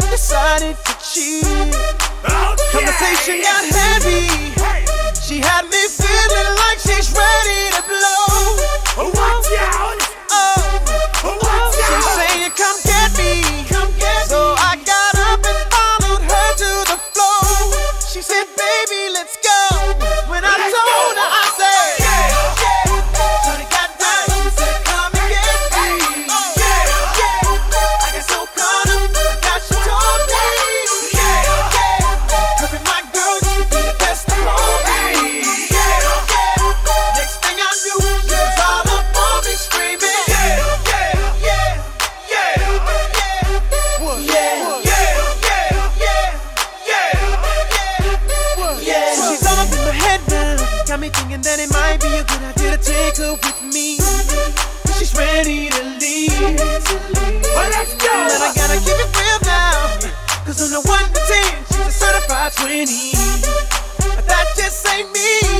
Decided to cheat. Oh, Conversation got heavy. She had me feeling like she's ready to blow. Watch out! Oh, thinking that it might be a good idea to take her with me. She's ready to leave. Well, let's go. But I gotta keep it real now. Cause on the 1 to 10, she's a certified 20. But that just ain't me.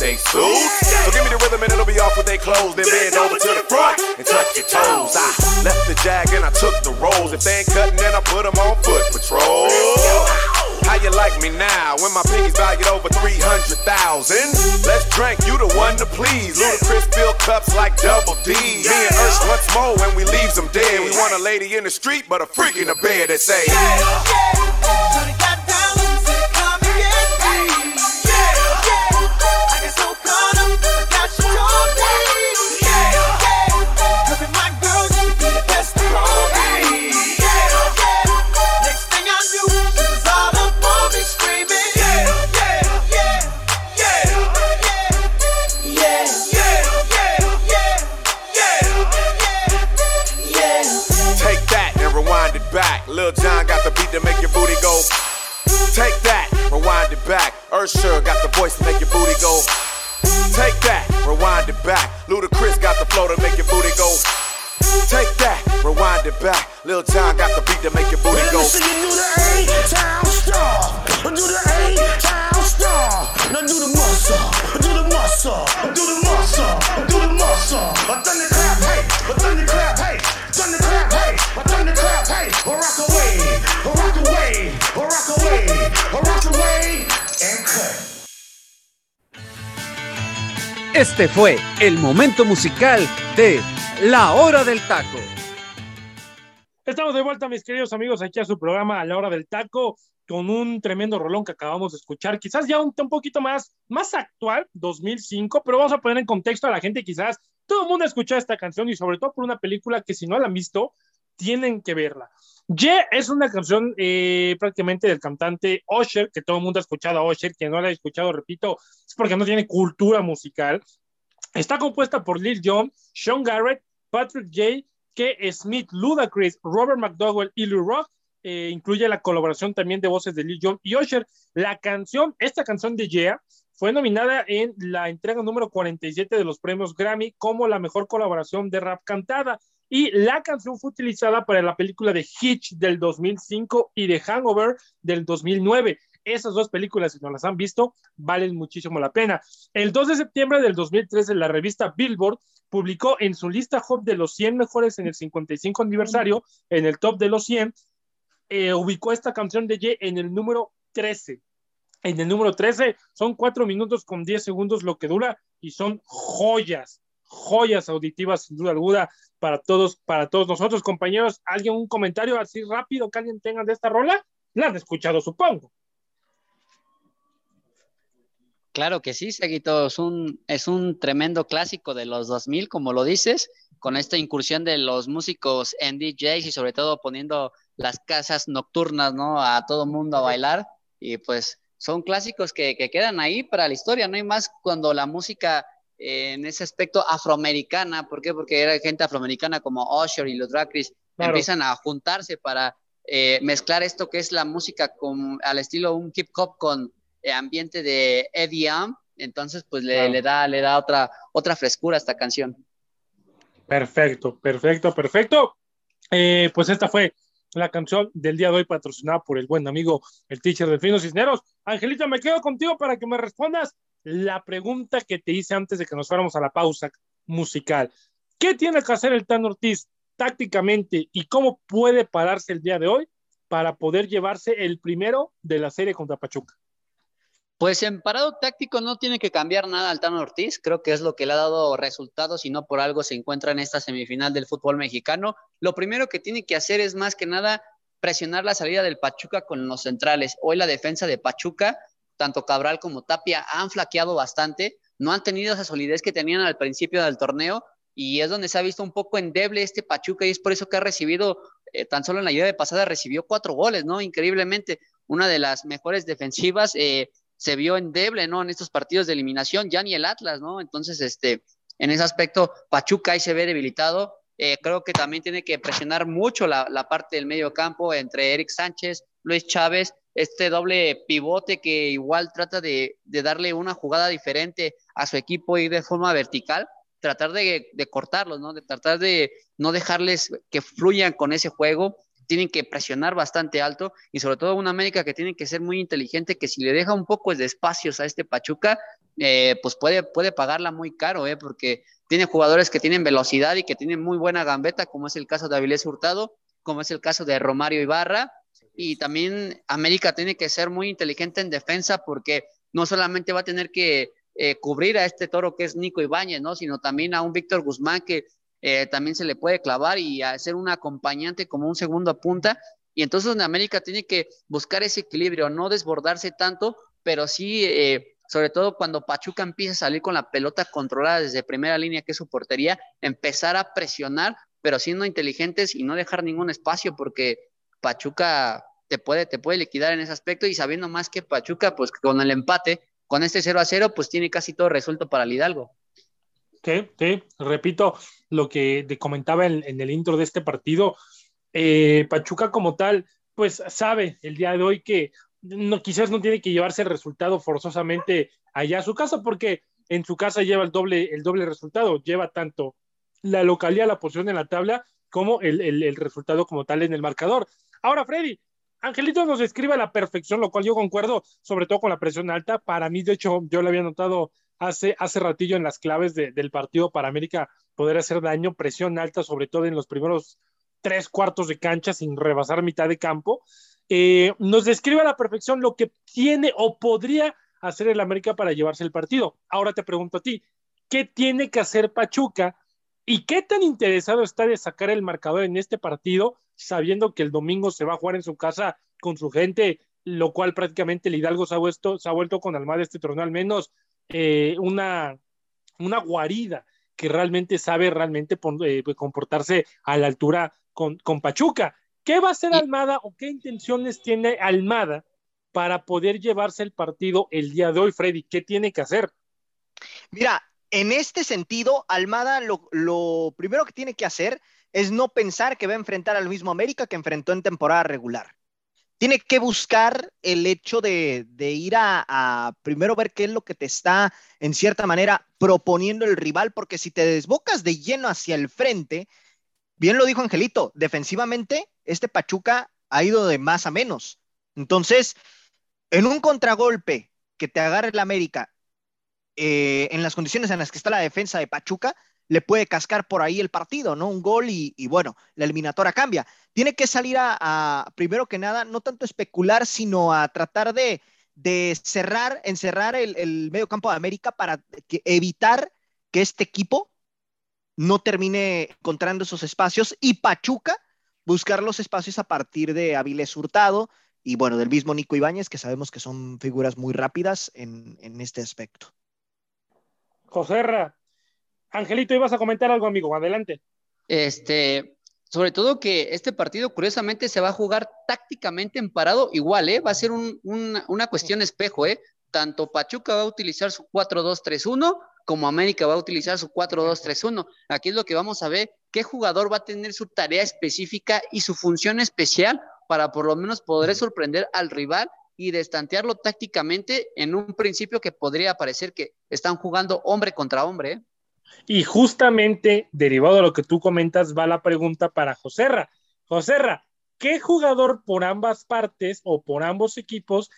Their suits. So give me the rhythm and it'll be off with their clothes. Then bend over to the front and touch your toes. I left the jag and I took the rolls. If they ain't cutting, then I put them on foot patrol. How you like me now when my pinkies valued over 300,000? Let's drink, you the one to please. Ludacris fill cups like double D. Me and Ursh once more when we leaves them dead. We want a lady in the street, but a freak in the bed that say, down, Lil John got the beat to make your booty go. Take that, rewind it back. Ursher got the voice to make your booty go. Take that, rewind it back. Ludacris got the flow to make your booty go. Take that, rewind it back. Lil John got the beat to make your booty go. Do the A-Town star. Do the A-Town star. Now do the muscle. Do the muscle. Do the muscle. Do the muscle. Thunderclap, hey. Thunderclap, hey. Thunderclap, hey. Thunderclap, hey. Rock away. Rock away. Rock away. Rock away. And cut. Este fue el momento musical de La Hora del Taco. Estamos de vuelta, mis queridos amigos, aquí a su programa a la hora del taco, con un tremendo rolón que acabamos de escuchar, quizás ya un, un poquito más, más actual, 2005, pero vamos a poner en contexto a la gente, quizás todo el mundo ha escuchado esta canción y sobre todo por una película que si no la han visto, tienen que verla. Ye es una canción eh, prácticamente del cantante Usher, que todo el mundo ha escuchado a Usher, quien no la ha escuchado, repito, es porque no tiene cultura musical. Está compuesta por Lil Jon, Sean Garrett, Patrick J. K. Smith, Ludacris, Robert McDowell y Lou Rock. Eh, incluye la colaboración también de voces de Lil Jon y Usher. La canción, esta canción de Yeah, fue nominada en la entrega número 47 de los premios Grammy como la mejor colaboración de rap cantada. Y la canción fue utilizada para la película de Hitch del 2005 y de Hangover del 2009. Esas dos películas, si no las han visto, valen muchísimo la pena. El 2 de septiembre del 2013, la revista Billboard publicó en su lista Hot de los 100 mejores en el 55 aniversario, en el top de los 100, eh, ubicó esta canción de Ye en el número 13. En el número 13 son 4 minutos con 10 segundos lo que dura y son joyas, joyas auditivas sin duda alguna para todos, para todos nosotros, compañeros. ¿Alguien un comentario así rápido que alguien tenga de esta rola? La han escuchado, supongo. Claro que sí, Seguito, es un, es un tremendo clásico de los 2000, como lo dices, con esta incursión de los músicos en DJs y sobre todo poniendo las casas nocturnas, ¿no? A todo mundo a bailar y pues son clásicos que, que quedan ahí para la historia, no hay más cuando la música eh, en ese aspecto afroamericana, ¿por qué? Porque era gente afroamericana como Usher y los Dracris Claro. empiezan a juntarse para eh, mezclar esto que es la música con, al estilo un hip hop con eh, ambiente de EDM, entonces pues le, Claro. le da, le da otra, otra frescura a esta canción. Perfecto, perfecto, perfecto. Eh, pues esta fue la canción del día de hoy patrocinada por el buen amigo, el teacher Delfino Cisneros. Angelita, me quedo contigo para que me respondas la pregunta que te hice antes de que nos fuéramos a la pausa musical. ¿Qué tiene que hacer el Tan Ortiz tácticamente y cómo puede pararse el día de hoy para poder llevarse el primero de la serie contra Pachuca? Pues en parado táctico no tiene que cambiar nada al Tano Ortiz, creo que es lo que le ha dado resultados y no por algo se encuentra en esta semifinal del fútbol mexicano. Lo primero que tiene que hacer es más que nada presionar la salida del Pachuca con los centrales. Hoy la defensa de Pachuca, tanto Cabral como Tapia, han flaqueado bastante, no han tenido esa solidez que tenían al principio del torneo y es donde se ha visto un poco endeble este Pachuca y es por eso que ha recibido, eh, tan solo en la llave de pasada recibió cuatro goles, ¿no? Increíblemente, una de las mejores defensivas. Eh, se vio endeble, ¿no? En estos partidos de eliminación, ya ni el Atlas, ¿no? Entonces, este, en ese aspecto, Pachuca ahí se ve debilitado. Eh, creo que también tiene que presionar mucho la, parte del medio campo entre Eric Sánchez, Luis Chávez, este doble pivote que igual trata de, darle una jugada diferente a su equipo y de forma vertical, tratar de, de cortarlos, ¿no? De tratar de no dejarles que fluyan con ese juego tienen que presionar bastante alto y sobre todo una América que tiene que ser muy inteligente, que si le deja un poco de espacios a este Pachuca, eh, pues puede, puede pagarla muy caro, eh, porque tiene jugadores que tienen velocidad y que tienen muy buena gambeta, como es el caso de Avilés Hurtado, como es el caso de Romario Ibarra, y también América tiene que ser muy inteligente en defensa porque no solamente va a tener que eh, cubrir a este toro que es Nico Ibáñez, ¿no? sino también a un Víctor Guzmán que eh, también se le puede clavar y hacer un acompañante como un segundo punta. Y entonces en América tiene que buscar ese equilibrio, no desbordarse tanto, pero sí, eh, sobre todo cuando Pachuca empieza a salir con la pelota controlada desde primera línea, que es su portería, empezar a presionar, pero siendo inteligentes y no dejar ningún espacio, porque Pachuca te puede, te puede liquidar en ese aspecto y sabiendo más que Pachuca, pues con el empate, con este 0 a 0, pues tiene casi todo resuelto para el Hidalgo. Sí, sí, repito lo que te comentaba en, el intro de este partido. Eh, Pachuca como tal, pues sabe el día de hoy que no, quizás no tiene que llevarse el resultado forzosamente allá a su casa, porque en su casa lleva el doble, el doble resultado, lleva tanto la localidad, la posición en la tabla, como el, el resultado como tal en el marcador. Ahora, Freddy, Angelito nos describe a la perfección, lo cual yo concuerdo, sobre todo con la presión alta. Para mí, de hecho, yo lo había notado hace, hace ratillo en las claves del partido para América poder hacer daño, presión alta, sobre todo en los primeros tres cuartos de cancha sin rebasar mitad de campo. Eh, nos describe a la perfección lo que tiene o podría hacer el América para llevarse el partido. Ahora te pregunto a ti, ¿qué tiene que hacer Pachuca y qué tan interesado está de sacar el marcador en este partido sabiendo que el domingo se va a jugar en su casa con su gente, lo cual prácticamente el Hidalgo se ha vuelto, se ha vuelto con Almada este torneo, al menos eh, una, una guarida que realmente sabe realmente eh, comportarse a la altura con, con Pachuca. ¿Qué va a hacer Almada o qué intenciones tiene Almada para poder llevarse el partido el día de hoy, Freddy? ¿Qué tiene que hacer? Mira, en este sentido, Almada lo, lo primero que tiene que hacer es no pensar que va a enfrentar al mismo América que enfrentó en temporada regular. Tiene que buscar el hecho de, ir a, primero ver qué es lo que te está, en cierta manera, proponiendo el rival, porque si te desbocas de lleno hacia el frente, bien lo dijo Angelito, defensivamente, este Pachuca ha ido de más a menos. Entonces, en un contragolpe que te agarre el América, eh, en las condiciones en las que está la defensa de Pachuca, le puede cascar por ahí el partido, ¿no? Un gol y, bueno, la eliminatoria cambia. Tiene que salir a, primero que nada, no tanto especular, sino a tratar de, cerrar, encerrar el, medio campo de América para evitar que este equipo no termine encontrando esos espacios y Pachuca buscar los espacios a partir de Avilés Hurtado y bueno, del mismo Nico Ibáñez, que sabemos que son figuras muy rápidas en, en este aspecto. Joserra, Angelito, ibas a comentar algo, amigo, adelante. Este, sobre todo que este partido, curiosamente, se va a jugar tácticamente en parado igual, ¿eh? Va a ser una cuestión espejo, ¿eh? Tanto Pachuca va a utilizar su 4-2-3-1 como América va a utilizar su 4-2-3-1. Aquí es lo que vamos a ver, qué jugador va a tener su tarea específica y su función especial para por lo menos poder sorprender al rival y destantearlo tácticamente en un principio que podría parecer que están jugando hombre contra hombre. ¿eh? Y justamente, derivado de lo que tú comentas, va la pregunta para Joserra. Joserra, ¿qué jugador por ambas partes o por ambos equipos,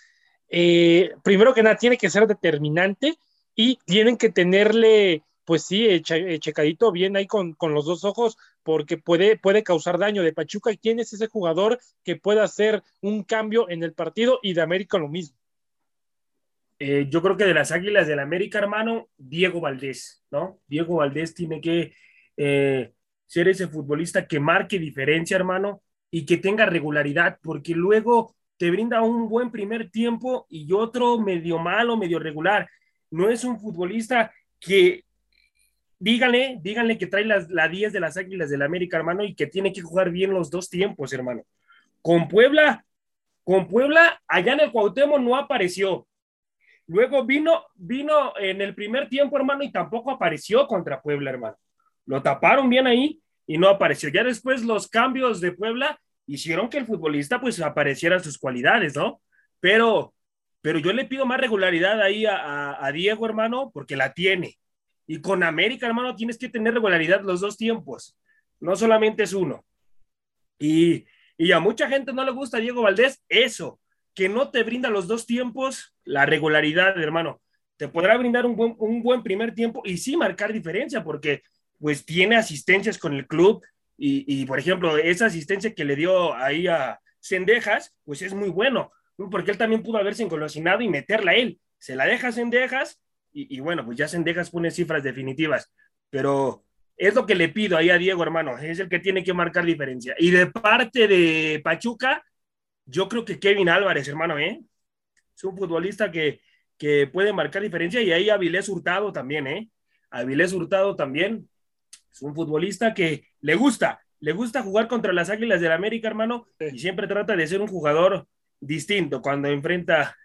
eh, primero que nada, tiene que ser determinante y tienen que tenerle, pues sí, che- checadito bien ahí con, con los dos ojos, porque puede, puede causar daño. De Pachuca, ¿quién es ese jugador que pueda hacer un cambio en el partido? Y de América lo mismo. Eh, yo creo que de las Águilas del América, hermano, Diego Valdés, ¿no? Diego Valdés tiene que eh, ser ese futbolista que marque diferencia, hermano, y que tenga regularidad, porque luego te brinda un buen primer tiempo y otro medio malo, medio regular. No es un futbolista que, díganle, díganle que trae las, la 10 de las Águilas del América, hermano, y que tiene que jugar bien los dos tiempos, hermano. Con Puebla, con Puebla, allá en el Cuauhtémoc no apareció. Luego vino, vino en el primer tiempo, hermano, y tampoco apareció contra Puebla, hermano. Lo taparon bien ahí y no apareció. Ya después los cambios de Puebla hicieron que el futbolista pues apareciera sus cualidades, ¿no? Pero, pero yo le pido más regularidad ahí a Diego, hermano, porque la tiene. Y con América, hermano, tienes que tener regularidad los dos tiempos. No solamente es uno. Y, y a mucha gente no le gusta Diego Valdés eso, que no te brinda los dos tiempos la regularidad, hermano. Te podrá brindar un buen, un buen primer tiempo y sí marcar diferencia, porque pues tiene asistencias con el club y, y, por ejemplo, esa asistencia que le dio ahí a Cendejas, pues es muy bueno, porque él también pudo haberse engolosinado y meterla a él. Se la deja a Cendejas y, bueno, pues ya Cendejas pone cifras definitivas, pero es lo que le pido ahí a Diego, hermano, es el que tiene que marcar diferencia. Y de parte de Pachuca, yo creo que Kevin Álvarez, hermano, ¿eh? Es un futbolista que, que puede marcar diferencia y ahí Avilés Hurtado también, ¿eh? Avilés Hurtado también es un futbolista que le gusta, le gusta jugar contra las Águilas del América, hermano, sí. y siempre trata de ser un jugador distinto cuando enfrenta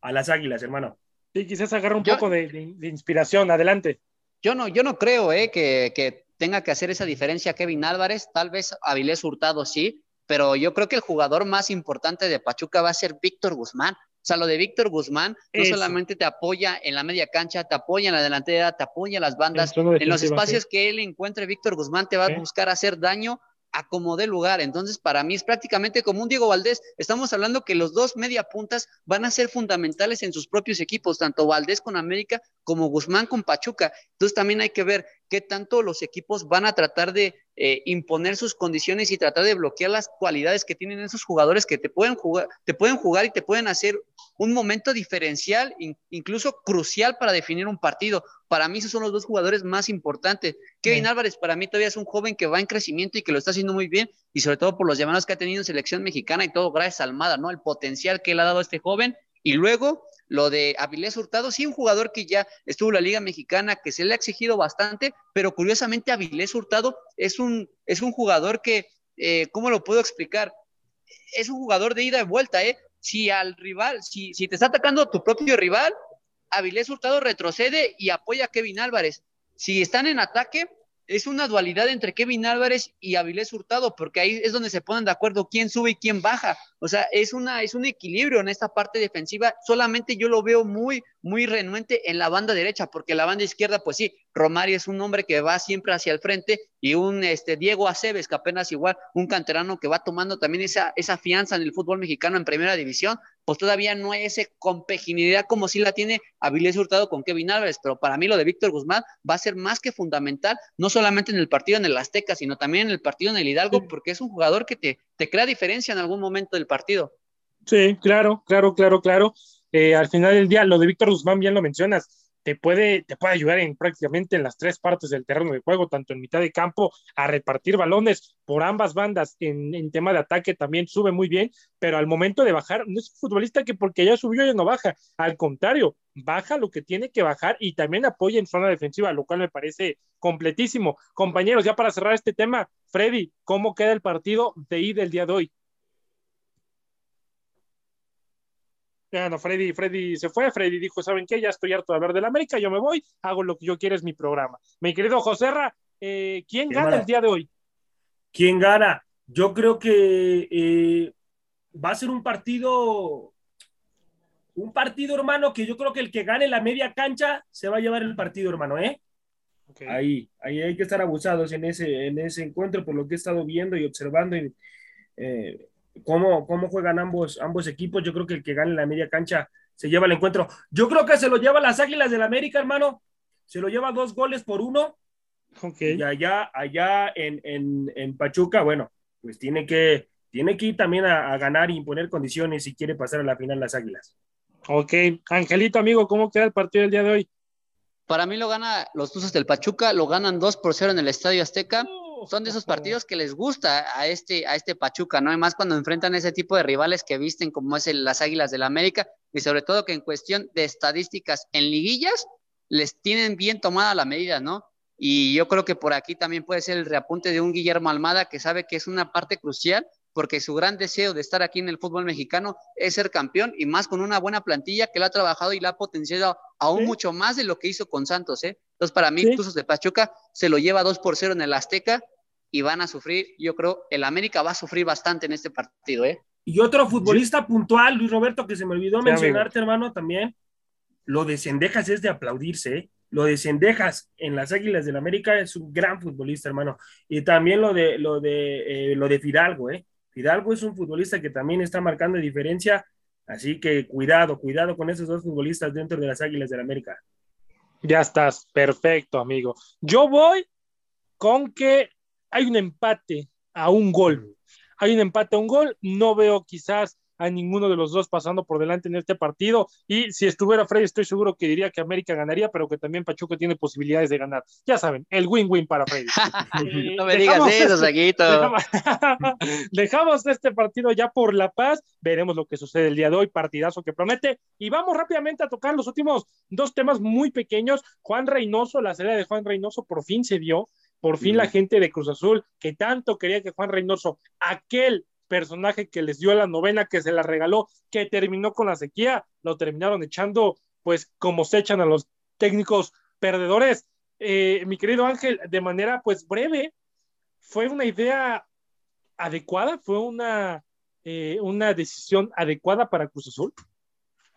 a las Águilas, hermano. Sí, quizás agarra un yo, poco de, de, de, inspiración, adelante. Yo no, yo no creo eh, que, que, tenga que hacer esa diferencia Kevin Álvarez, tal vez Avilés Hurtado sí, pero yo creo que el jugador más importante de Pachuca va a ser Víctor Guzmán. O sea, lo de Víctor Guzmán no Eso. solamente te apoya en la media cancha, te apoya en la delantera, te apoya en las bandas, en los espacios sí. que él encuentre, Víctor Guzmán te va a buscar hacer daño a como dé lugar. Entonces, para mí es prácticamente como un Diego Valdés. Estamos hablando que los dos media puntas van a ser fundamentales en sus propios equipos, tanto Valdés con América como Guzmán con Pachuca. Entonces, también hay que ver qué tanto los equipos van a tratar de eh, imponer sus condiciones y tratar de bloquear las cualidades que tienen esos jugadores que te pueden jugar, te pueden jugar y te pueden hacer un momento diferencial, in, incluso crucial para definir un partido. Para mí esos son los dos jugadores más importantes. Kevin. Álvarez para mí todavía es un joven que va en crecimiento y que lo está haciendo muy bien y sobre todo por los llamados que ha tenido en selección mexicana y todo gracias a Almada, ¿no? El potencial que le ha dado a este joven y luego lo de Avilés Hurtado, sí, un jugador que ya estuvo en la Liga Mexicana, que se le ha exigido bastante, pero curiosamente Avilés Hurtado es un, es un jugador que, eh, ¿cómo lo puedo explicar? Es un jugador de ida y vuelta, ¿eh? Si al rival, si, si te está atacando tu propio rival, Avilés Hurtado retrocede y apoya a Kevin Álvarez. Si están en ataque, es una dualidad entre Kevin Álvarez y Avilés Hurtado, porque ahí es donde se ponen de acuerdo quién sube y quién baja. O sea, es, una, es un equilibrio en esta parte defensiva. Solamente yo lo veo muy, muy renuente en la banda derecha, porque la banda izquierda, pues sí, Romario es un hombre que va siempre hacia el frente y un este, Diego Aceves, que apenas igual, un canterano que va tomando también esa, esa fianza en el fútbol mexicano en primera división, pues todavía no hay esa compaginidad como si la tiene Avilés Hurtado con Kevin Álvarez, pero para mí lo de Víctor Guzmán va a ser más que fundamental, no solamente en el partido en el Azteca, sino también en el partido en el Hidalgo, sí. porque es un jugador que te, te crea diferencia en algún momento del partido. Sí, claro, claro, claro, claro. Eh, al final del día, lo de Víctor Guzmán, bien lo mencionas, te puede, te puede ayudar en prácticamente en las tres partes del terreno de juego, tanto en mitad de campo, a repartir balones por ambas bandas, en, tema de ataque también sube muy bien, pero al momento de bajar, no es un futbolista que porque ya subió ya no baja, al contrario, baja lo que tiene que bajar y también apoya en zona defensiva, lo cual me parece completísimo. Compañeros, ya para cerrar este tema, Freddy, ¿cómo queda el partido de ida el día de hoy? Ya no, Freddy, Freddy se fue, Freddy dijo, ¿saben qué? Ya estoy harto de hablar del América, yo me voy, hago lo que yo quiero, es mi programa. Mi querido Joserra, eh, ¿quién gana el día de hoy? ¿Quién gana? Yo creo que eh, va a ser un partido, un partido, hermano, que yo creo que el que gane la media cancha se va a llevar el partido, hermano, ¿eh? Okay. Ahí, ahí hay que estar abusados en ese, en ese encuentro, por lo que he estado viendo y observando. Y, eh, cómo, cómo juegan ambos, ambos equipos. Yo creo que el que gane la media cancha se lleva el encuentro. Yo creo que se lo lleva las Águilas del América, hermano. Se lo lleva dos goles por uno. Okay. Y allá, allá en, en, en, Pachuca, bueno, pues tiene que, tiene que ir también a, a, ganar y imponer condiciones si quiere pasar a la final las Águilas. Ok, Angelito, amigo, ¿cómo queda el partido del día de hoy? Para mí lo gana los Tuzos del Pachuca, lo ganan 2 por 0 en el Estadio Azteca. Son de esos partidos que les gusta a este, a este Pachuca, ¿no? Además, cuando enfrentan ese tipo de rivales que visten como es el, las Águilas del la América, y sobre todo que en cuestión de estadísticas en liguillas, les tienen bien tomada la medida, ¿no? Y yo creo que por aquí también puede ser el reapunte de un Guillermo Almada que sabe que es una parte crucial porque su gran deseo de estar aquí en el fútbol mexicano es ser campeón y más con una buena plantilla que lo ha trabajado y la ha potenciado aún ¿Sí? mucho más de lo que hizo con Santos. ¿eh? Entonces, para mí, ¿Sí? Tuzos de Pachuca se lo lleva 2 por 0 en el Azteca y van a sufrir, yo creo, el América va a sufrir bastante en este partido. ¿eh? Y otro futbolista ¿Sí? puntual, Luis Roberto, que se me olvidó mencionarte, amigo. hermano, también, lo de Cendejas es de aplaudirse, ¿eh? Lo de Cendejas en las Águilas del América es un gran futbolista, hermano. Y también lo de, lo de, eh, lo de Fidalgo, ¿eh? Fidalgo es un futbolista que también está marcando diferencia, así que cuidado, cuidado con esos dos futbolistas dentro de las Águilas del América. Ya estás, perfecto, amigo. Yo voy con que hay un empate a un gol. Hay un empate a un gol, no veo quizás a ninguno de los dos pasando por delante en este partido. Y si estuviera Freddy, estoy seguro que diría que América ganaría, pero que también Pachuca tiene posibilidades de ganar. Ya saben, el win-win para Freddy. eh, no me digas eso, Saguito. Dejamos, dejamos, este partido ya por la paz. Veremos lo que sucede el día de hoy, partidazo que promete. Y vamos rápidamente a tocar los últimos dos temas muy pequeños. Juan Reynoso, la salida de Juan Reynoso por fin se dio. Por fin mm. la gente de Cruz Azul, que tanto quería que Juan Reynoso, aquel personaje que les dio la novena, que se la regaló, que terminó con la sequía, lo terminaron echando, pues como se echan a los técnicos perdedores. Eh, mi querido Ángel, de manera pues breve, fue una idea adecuada, fue una, eh, una decisión adecuada para Cruz Azul.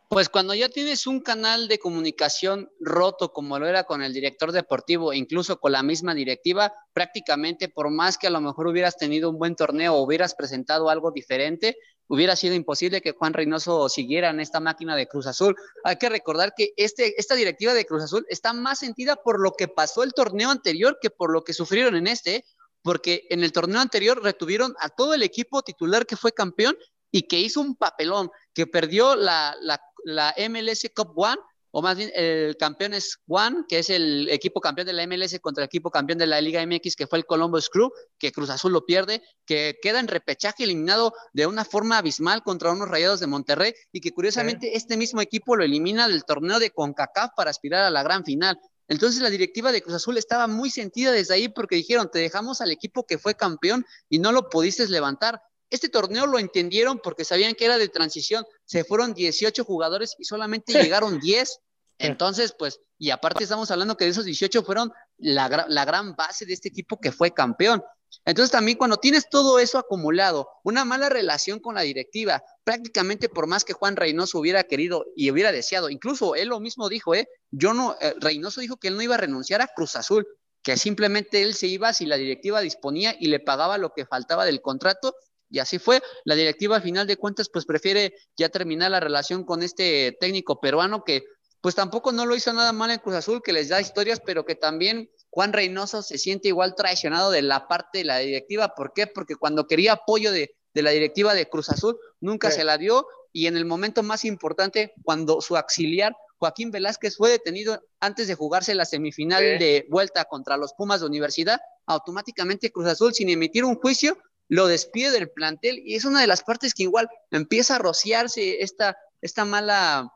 Pues cuando ya tienes un canal de comunicación roto como lo era con el director deportivo, incluso con la misma directiva, prácticamente por más que a lo mejor hubieras tenido un buen torneo o hubieras presentado algo diferente, hubiera sido imposible que Juan Reynoso siguiera en esta máquina de Cruz Azul. Hay que recordar que este, esta directiva de Cruz Azul está más sentida por lo que pasó el torneo anterior que por lo que sufrieron en este, porque en el torneo anterior retuvieron a todo el equipo titular que fue campeón y que hizo un papelón, que perdió la, la, la, MLS Cup One, o más bien el campeón es One, que es el equipo campeón de la MLS contra el equipo campeón de la Liga MX, que fue el Columbus Crew, que Cruz Azul lo pierde, que queda en repechaje eliminado de una forma abismal contra unos rayados de Monterrey, y que curiosamente sí. este mismo equipo lo elimina del torneo de CONCACAF para aspirar a la gran final. Entonces la directiva de Cruz Azul estaba muy sentida desde ahí porque dijeron, te dejamos al equipo que fue campeón y no lo pudiste levantar. Este torneo lo entendieron porque sabían que era de transición. Se fueron 18 jugadores y solamente llegaron 10. Entonces, pues, y aparte estamos hablando que de esos 18 fueron la, la, gran base de este equipo que fue campeón. Entonces también cuando tienes todo eso acumulado, una mala relación con la directiva, prácticamente por más que Juan Reynoso hubiera querido y hubiera deseado, incluso él lo mismo dijo, ¿eh? Yo no, eh, Reynoso dijo que él no iba a renunciar a Cruz Azul, que simplemente él se iba si la directiva disponía y le pagaba lo que faltaba del contrato y así fue. La directiva, al final de cuentas, pues prefiere ya terminar la relación con este técnico peruano que, pues tampoco no lo hizo nada mal en Cruz Azul, que les da historias, pero que también Juan Reynoso se siente igual traicionado de la parte de la directiva. ¿Por qué? Porque cuando quería apoyo de, de la directiva de Cruz Azul, nunca sí. se la dio. Y en el momento más importante, cuando su auxiliar Joaquín Velázquez fue detenido antes de jugarse la semifinal sí. de vuelta contra los Pumas de Universidad, automáticamente Cruz Azul, sin emitir un juicio, lo despide del plantel y es una de las partes que igual empieza a rociarse esta, esta mala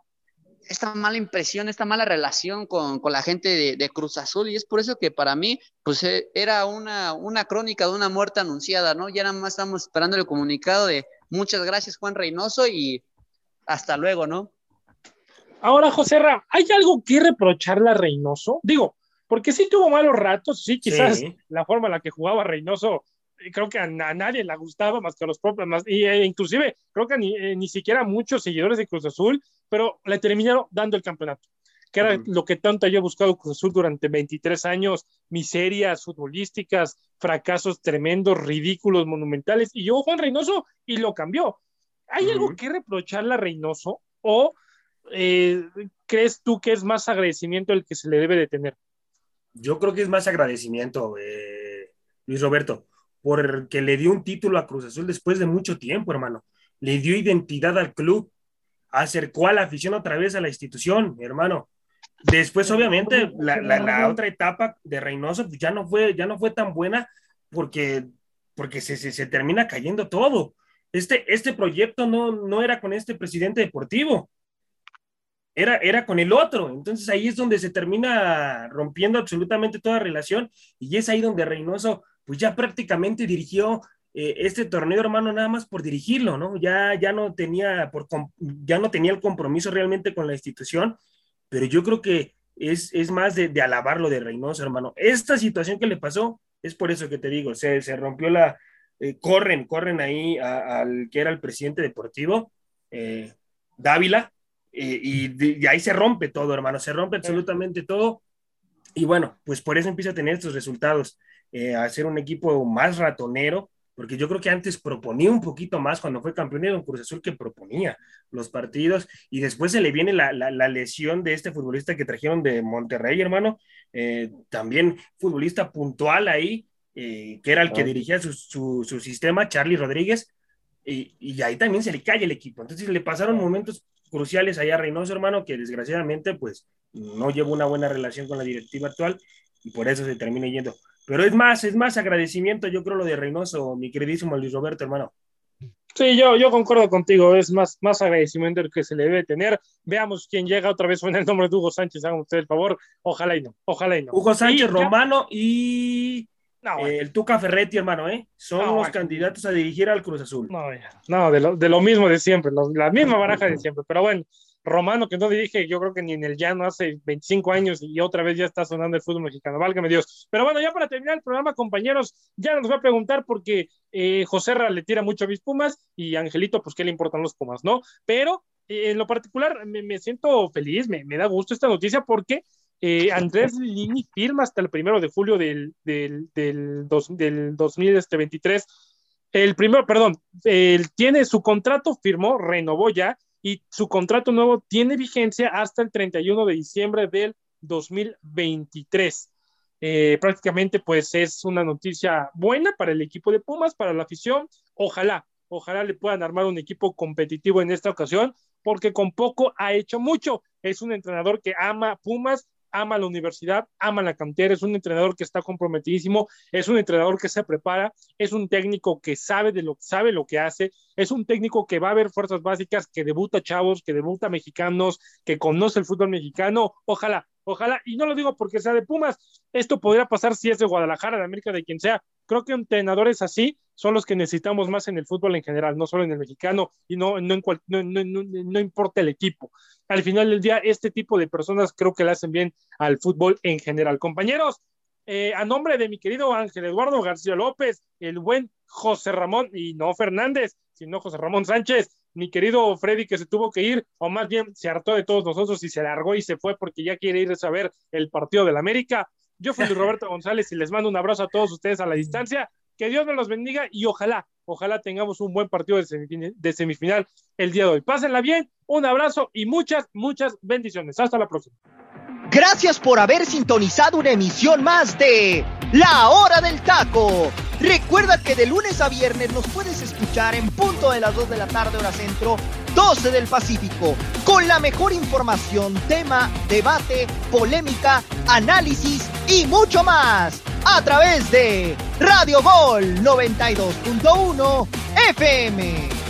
esta mala impresión, esta mala relación con, con la gente de, de, Cruz Azul y es por eso que para mí pues eh, era una, una crónica de una muerte anunciada, ¿no? Ya nada más estamos esperando el comunicado de muchas gracias Juan Reynoso y hasta luego, ¿no? Ahora, José Ra, ¿hay algo que reprocharle a Reynoso? Digo, porque sí tuvo malos ratos, sí, quizás sí. la forma en la que jugaba Reynoso creo que a, a, nadie le gustaba más que a los propios, más, y, e, inclusive creo que ni, eh, ni siquiera muchos seguidores de Cruz Azul, pero le terminaron dando el campeonato, que era lo que tanto había buscado Cruz Azul durante 23 años, miserias futbolísticas, fracasos tremendos, ridículos, monumentales, y llegó Juan Reynoso y lo cambió. ¿Hay algo que reprocharle a Reynoso o eh, crees tú que es más agradecimiento el que se le debe de tener? Yo creo que es más agradecimiento, eh, Luis Roberto, porque le dio un título a Cruz Azul después de mucho tiempo, hermano. Le dio identidad al club, acercó a la afición otra vez a la institución, hermano. Después, obviamente, la, la, la otra etapa de Reynoso pues, ya, no fue, ya no fue tan buena porque, porque se, se, se termina cayendo todo. Este, este proyecto no, no era con este presidente deportivo, era, era con el otro. Entonces ahí es donde se termina rompiendo absolutamente toda relación y es ahí donde Reynoso pues ya prácticamente dirigió eh, este torneo, hermano, nada más por dirigirlo, ¿no? Ya, ya, no tenía por, ya no tenía el compromiso realmente con la institución, pero yo creo que es, es más de, de alabarlo de Reynoso, hermano. Esta situación que le pasó, es por eso que te digo, se, se rompió la, eh, corren, corren ahí al que era el presidente deportivo, eh, Dávila, eh, y, de, y, ahí se rompe todo, hermano, se rompe absolutamente todo. Y bueno, pues por eso empieza a tener estos resultados, eh, a ser un equipo más ratonero, porque yo creo que antes proponía un poquito más cuando fue campeón de un Cruz Azul que proponía los partidos y después se le viene la, la, la lesión de este futbolista que trajeron de Monterrey, hermano, eh, también futbolista puntual ahí, eh, que era el que dirigía su, su, su sistema, Charlie Rodríguez, y, y, ahí también se le cae el equipo. Entonces le pasaron momentos cruciales allá a Reynoso, hermano, que desgraciadamente pues no llevó una buena relación con la directiva actual y por eso se termina yendo. Pero es más, es más agradecimiento, yo creo, lo de Reynoso, mi queridísimo Luis Roberto, hermano. Sí, yo, yo concuerdo contigo, es más, más agradecimiento el que se le debe tener. Veamos quién llega otra vez con el nombre de Hugo Sánchez, hagan ustedes el favor. Ojalá y no, ojalá y no. Hugo Sánchez, y Romano y no, bueno. eh, el Tuca Ferretti, hermano, ¿eh? Son no, los bueno. candidatos a dirigir al Cruz Azul. No, no de, lo, de lo mismo de siempre, lo, la misma baraja de siempre. Pero bueno, Romano, que no dirige, yo creo que ni en el llano hace 25 años y otra vez ya está sonando el fútbol mexicano. Válgame Dios. Pero bueno, ya para terminar el programa, compañeros, ya nos va a preguntar porque eh, José Ra le tira mucho a mis Pumas y Angelito, pues qué le importan los Pumas, ¿no? Pero eh, en lo particular me, siento feliz, me, da gusto esta noticia porque eh, Andrés Lini firma hasta el primero de julio del, dos, del 2023. El primero, perdón, él tiene su contrato, firmó, renovó ya y su contrato nuevo tiene vigencia hasta el 31 de diciembre del 2023. Eh, prácticamente pues es una noticia buena para el equipo de Pumas, para la afición. Ojalá, ojalá le puedan armar un equipo competitivo en esta ocasión, porque con poco ha hecho mucho. Es un entrenador que ama Pumas, ama la universidad, ama la cantera, es un entrenador que está comprometidísimo, es un entrenador que se prepara, es un técnico que sabe de lo sabe lo que hace, es un técnico que va a ver fuerzas básicas, que debuta chavos, que debuta mexicanos, que conoce el fútbol mexicano, ojalá, ojalá, y no lo digo porque sea de Pumas, esto podría pasar si es de Guadalajara, de América, de quien sea, creo que entrenadores así son los que necesitamos más en el fútbol en general, no solo en el mexicano y no, no, en cual, no, no, no, no, importa el equipo. Al final del día, este tipo de personas creo que le hacen bien al fútbol en general. Compañeros, eh, a nombre de mi querido Ángel Eduardo García López, el buen José Ramón, y no Fernández, sino José Ramón Sánchez, mi querido Freddy que se tuvo que ir, o más bien se hartó de todos nosotros y se largó y se fue porque ya quiere ir a saber el partido del América. Yo fui Roberto González y les mando un abrazo a todos ustedes a la distancia. Que Dios me los bendiga y ojalá, ojalá tengamos un buen partido de semifinal, de semifinal el día de hoy. Pásenla bien, un abrazo y muchas, muchas bendiciones. Hasta la próxima. Gracias por haber sintonizado una emisión más de La Hora del Taco. Recuerda que de lunes a viernes nos puedes escuchar en punto de las 2 de la tarde hora centro, 12 del Pacífico, con la mejor información, tema, debate, polémica, análisis y mucho más a través de Radio Gol 92.1 FM.